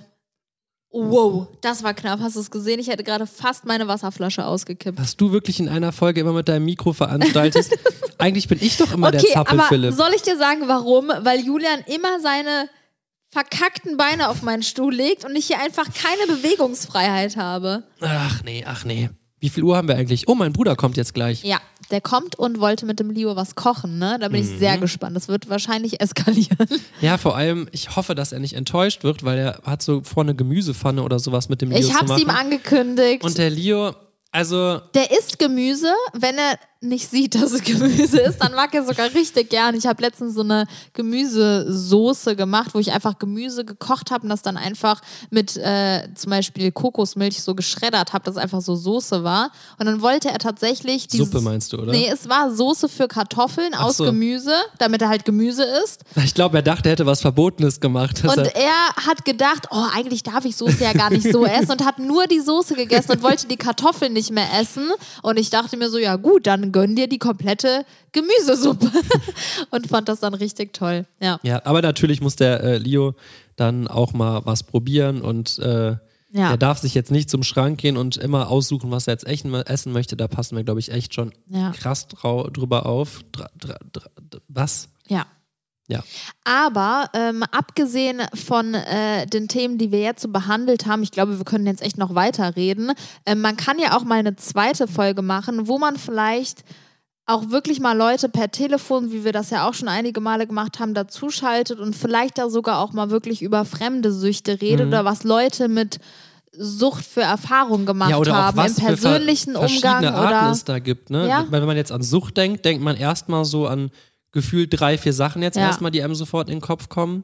S2: Wow, das war knapp. Hast du es gesehen? Ich hätte gerade fast meine Wasserflasche ausgekippt.
S1: was du wirklich in einer Folge immer mit deinem Mikro veranstaltest. (laughs) Eigentlich bin ich doch immer der
S2: Okay,
S1: Zappel,
S2: aber
S1: Philipp.
S2: soll ich dir sagen, warum? Weil Julian immer seine verkackten Beine auf meinen Stuhl legt und ich hier einfach keine Bewegungsfreiheit habe.
S1: Ach nee, ach nee. Wie viel Uhr haben wir eigentlich? Oh, mein Bruder kommt jetzt gleich.
S2: Ja, der kommt und wollte mit dem Leo was kochen, ne? Da bin ich
S1: Mhm.
S2: sehr gespannt. Das wird wahrscheinlich eskalieren. (laughs)
S1: Ja, vor allem, ich hoffe, dass er nicht enttäuscht wird, weil er hat so vorne Gemüsepfanne oder sowas mit dem Leo
S2: Ich hab's ihm angekündigt.
S1: Und der Leo, also
S2: Der isst Gemüse, wenn er nicht sieht, dass es Gemüse ist, dann mag er sogar richtig gern. Ich habe letztens so eine Gemüsesoße gemacht, wo ich einfach Gemüse gekocht habe und das dann einfach mit äh, zum Beispiel Kokosmilch so geschreddert habe, dass es einfach so Soße war. Und dann wollte er tatsächlich die
S1: Suppe meinst du, oder?
S2: Nee, es war Soße für Kartoffeln
S1: Ach
S2: aus
S1: so.
S2: Gemüse, damit er halt Gemüse isst.
S1: Ich glaube, er dachte, er hätte was Verbotenes gemacht.
S2: Und
S1: er,
S2: er hat gedacht, oh, eigentlich darf ich Soße ja gar nicht so essen und hat nur die Soße gegessen und wollte die Kartoffeln nicht mehr essen. Und ich dachte mir so, ja gut, dann gönn dir die komplette Gemüsesuppe. (laughs) und fand das dann richtig toll. Ja.
S1: ja, aber natürlich muss der äh, Leo dann auch mal was probieren und äh,
S2: Ja.
S1: er darf sich jetzt nicht zum Schrank gehen und immer aussuchen, was er jetzt echt essen möchte. Da passen wir, glaube ich, echt schon
S2: Ja.
S1: krass drüber auf. Dra dra dra was?
S2: Ja.
S1: Ja.
S2: Aber ähm, abgesehen von äh, den Themen, die wir jetzt so behandelt haben, ich glaube, wir können jetzt echt noch weiterreden. Ähm, man kann ja auch mal eine zweite Folge machen, wo man vielleicht auch wirklich mal Leute per Telefon, wie wir das ja auch schon einige Male gemacht haben, dazuschaltet und vielleicht da sogar auch mal wirklich über fremde Süchte redet
S1: Mhm.
S2: oder was Leute mit Sucht für Erfahrungen gemacht
S1: ja, oder auch
S2: haben
S1: was
S2: im
S1: für ver-
S2: persönlichen Umgang
S1: verschiedene Arten
S2: oder
S1: es da gibt. Ne?
S2: Ja.
S1: Wenn man jetzt an Sucht denkt, denkt man erstmal so an gefühlt drei, vier Sachen jetzt
S2: Ja.
S1: erstmal, die einem sofort in den Kopf kommen.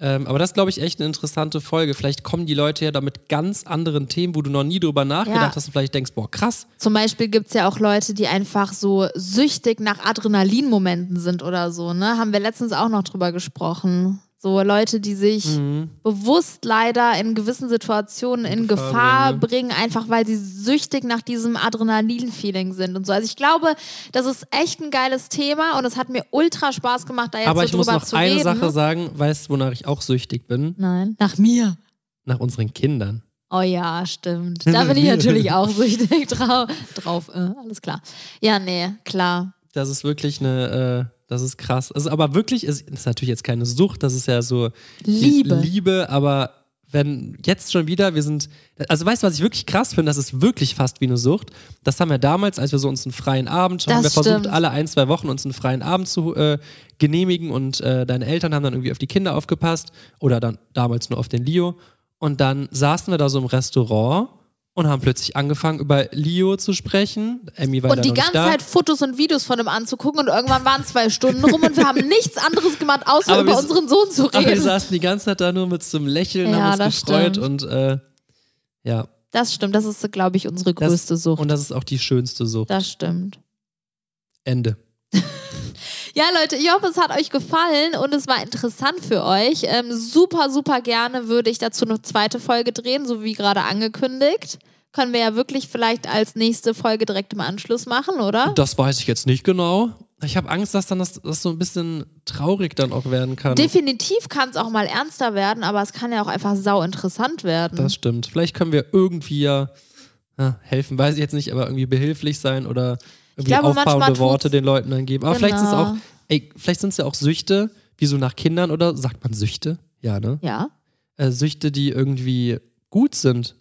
S1: Ähm, aber das ist, glaube ich, echt eine interessante Folge. Vielleicht kommen die Leute ja da mit ganz anderen Themen, wo du noch nie drüber nachgedacht
S2: Ja.
S1: hast und vielleicht denkst, boah, krass.
S2: Zum Beispiel gibt es ja auch Leute, die einfach so süchtig nach Adrenalinmomenten sind oder so, ne? Haben wir letztens auch noch drüber gesprochen. So Leute, die sich
S1: Mhm.
S2: bewusst leider in gewissen Situationen in
S1: Gefahr
S2: Gefahr
S1: bringen,
S2: einfach weil sie süchtig nach diesem Adrenalin-Feeling sind und so. Also ich glaube, das ist echt ein geiles Thema und es hat mir ultra Spaß gemacht, da jetzt
S1: aber
S2: so
S1: ich muss
S2: drüber
S1: noch
S2: zu
S1: eine
S2: reden.
S1: Sache sagen, weißt du, wonach ich auch süchtig bin?
S2: Nein. Nach mir.
S1: Nach unseren Kindern.
S2: Oh ja, stimmt. Da bin ich (laughs) natürlich auch süchtig (laughs) drau drauf. Äh, alles klar. Ja, nee, klar.
S1: Das ist wirklich eine, äh, das ist krass. Also, aber wirklich, ist, ist natürlich jetzt keine Sucht, das ist ja so
S2: Liebe.
S1: Liebe, aber wenn jetzt schon wieder, wir sind, also weißt du, was ich wirklich krass finde, das ist wirklich fast wie eine Sucht. Das haben wir damals, als wir so uns einen freien Abend, haben wir
S2: Das
S1: versucht,
S2: stimmt.
S1: alle ein, zwei Wochen uns einen freien Abend zu äh, genehmigen und äh, deine Eltern haben dann irgendwie auf die Kinder aufgepasst oder dann damals nur auf den Leo. Und dann saßen wir da so im Restaurant und haben plötzlich angefangen, über Leo zu sprechen. Emmy war
S2: Und
S1: da
S2: die ganze
S1: da.
S2: Zeit Fotos und Videos von ihm anzugucken und irgendwann waren zwei Stunden rum und wir haben (laughs) nichts anderes gemacht, außer
S1: Aber
S2: über
S1: wir-
S2: unseren Sohn zu
S1: Aber wir
S2: reden.
S1: saßen die ganze Zeit da nur mit so einem Lächeln,
S2: Ja,
S1: haben uns
S2: das
S1: gefreut
S2: stimmt.
S1: und äh, ja.
S2: Das stimmt, das ist, glaube ich, unsere
S1: Das,
S2: größte Sucht.
S1: Und das ist auch die schönste Sucht.
S2: Das stimmt.
S1: Ende. (laughs)
S2: Ja, Leute, ich hoffe, es hat euch gefallen und es war interessant für euch. Ähm, super, super gerne würde ich dazu noch zweite Folge drehen, so wie gerade angekündigt. Können wir ja wirklich vielleicht als nächste Folge direkt im Anschluss machen, oder?
S1: Das weiß ich jetzt nicht genau. Ich habe Angst, dass dann das, das so ein bisschen traurig dann auch werden kann.
S2: Definitiv kann es auch mal ernster werden, aber es kann ja auch einfach sau interessant werden.
S1: Das stimmt. Vielleicht können wir irgendwie ja, ja helfen, weiß ich jetzt nicht, aber irgendwie behilflich sein oder irgendwie
S2: glaube,
S1: aufbauende Worte den Leuten dann geben. Aber vielleicht sind es
S2: Genau.
S1: auch, ey, vielleicht sind es ja auch Süchte, wie so nach Kindern oder sagt man Süchte? Ja, ne?
S2: ja.
S1: Äh, Süchte, die irgendwie gut sind.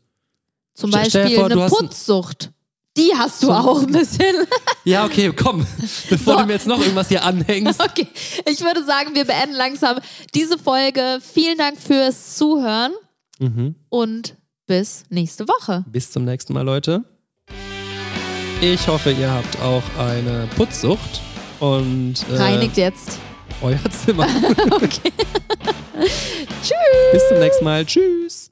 S2: Zum Beispiel
S1: vor,
S2: eine Putzsucht. Die hast du
S1: So-
S2: auch ein bisschen. (laughs)
S1: Ja, okay, komm. Bevor
S2: So.
S1: du mir jetzt noch irgendwas hier anhängst.
S2: Okay, ich würde sagen, wir beenden langsam diese Folge. Vielen Dank fürs Zuhören
S1: Mhm.
S2: und bis nächste Woche.
S1: Bis zum nächsten Mal, Leute. Ich hoffe, ihr habt auch eine Putzsucht und äh,
S2: Reinigt jetzt.
S1: euer Zimmer. (laughs)
S2: Okay. (laughs)
S1: Bis zum nächsten Mal. Tschüss.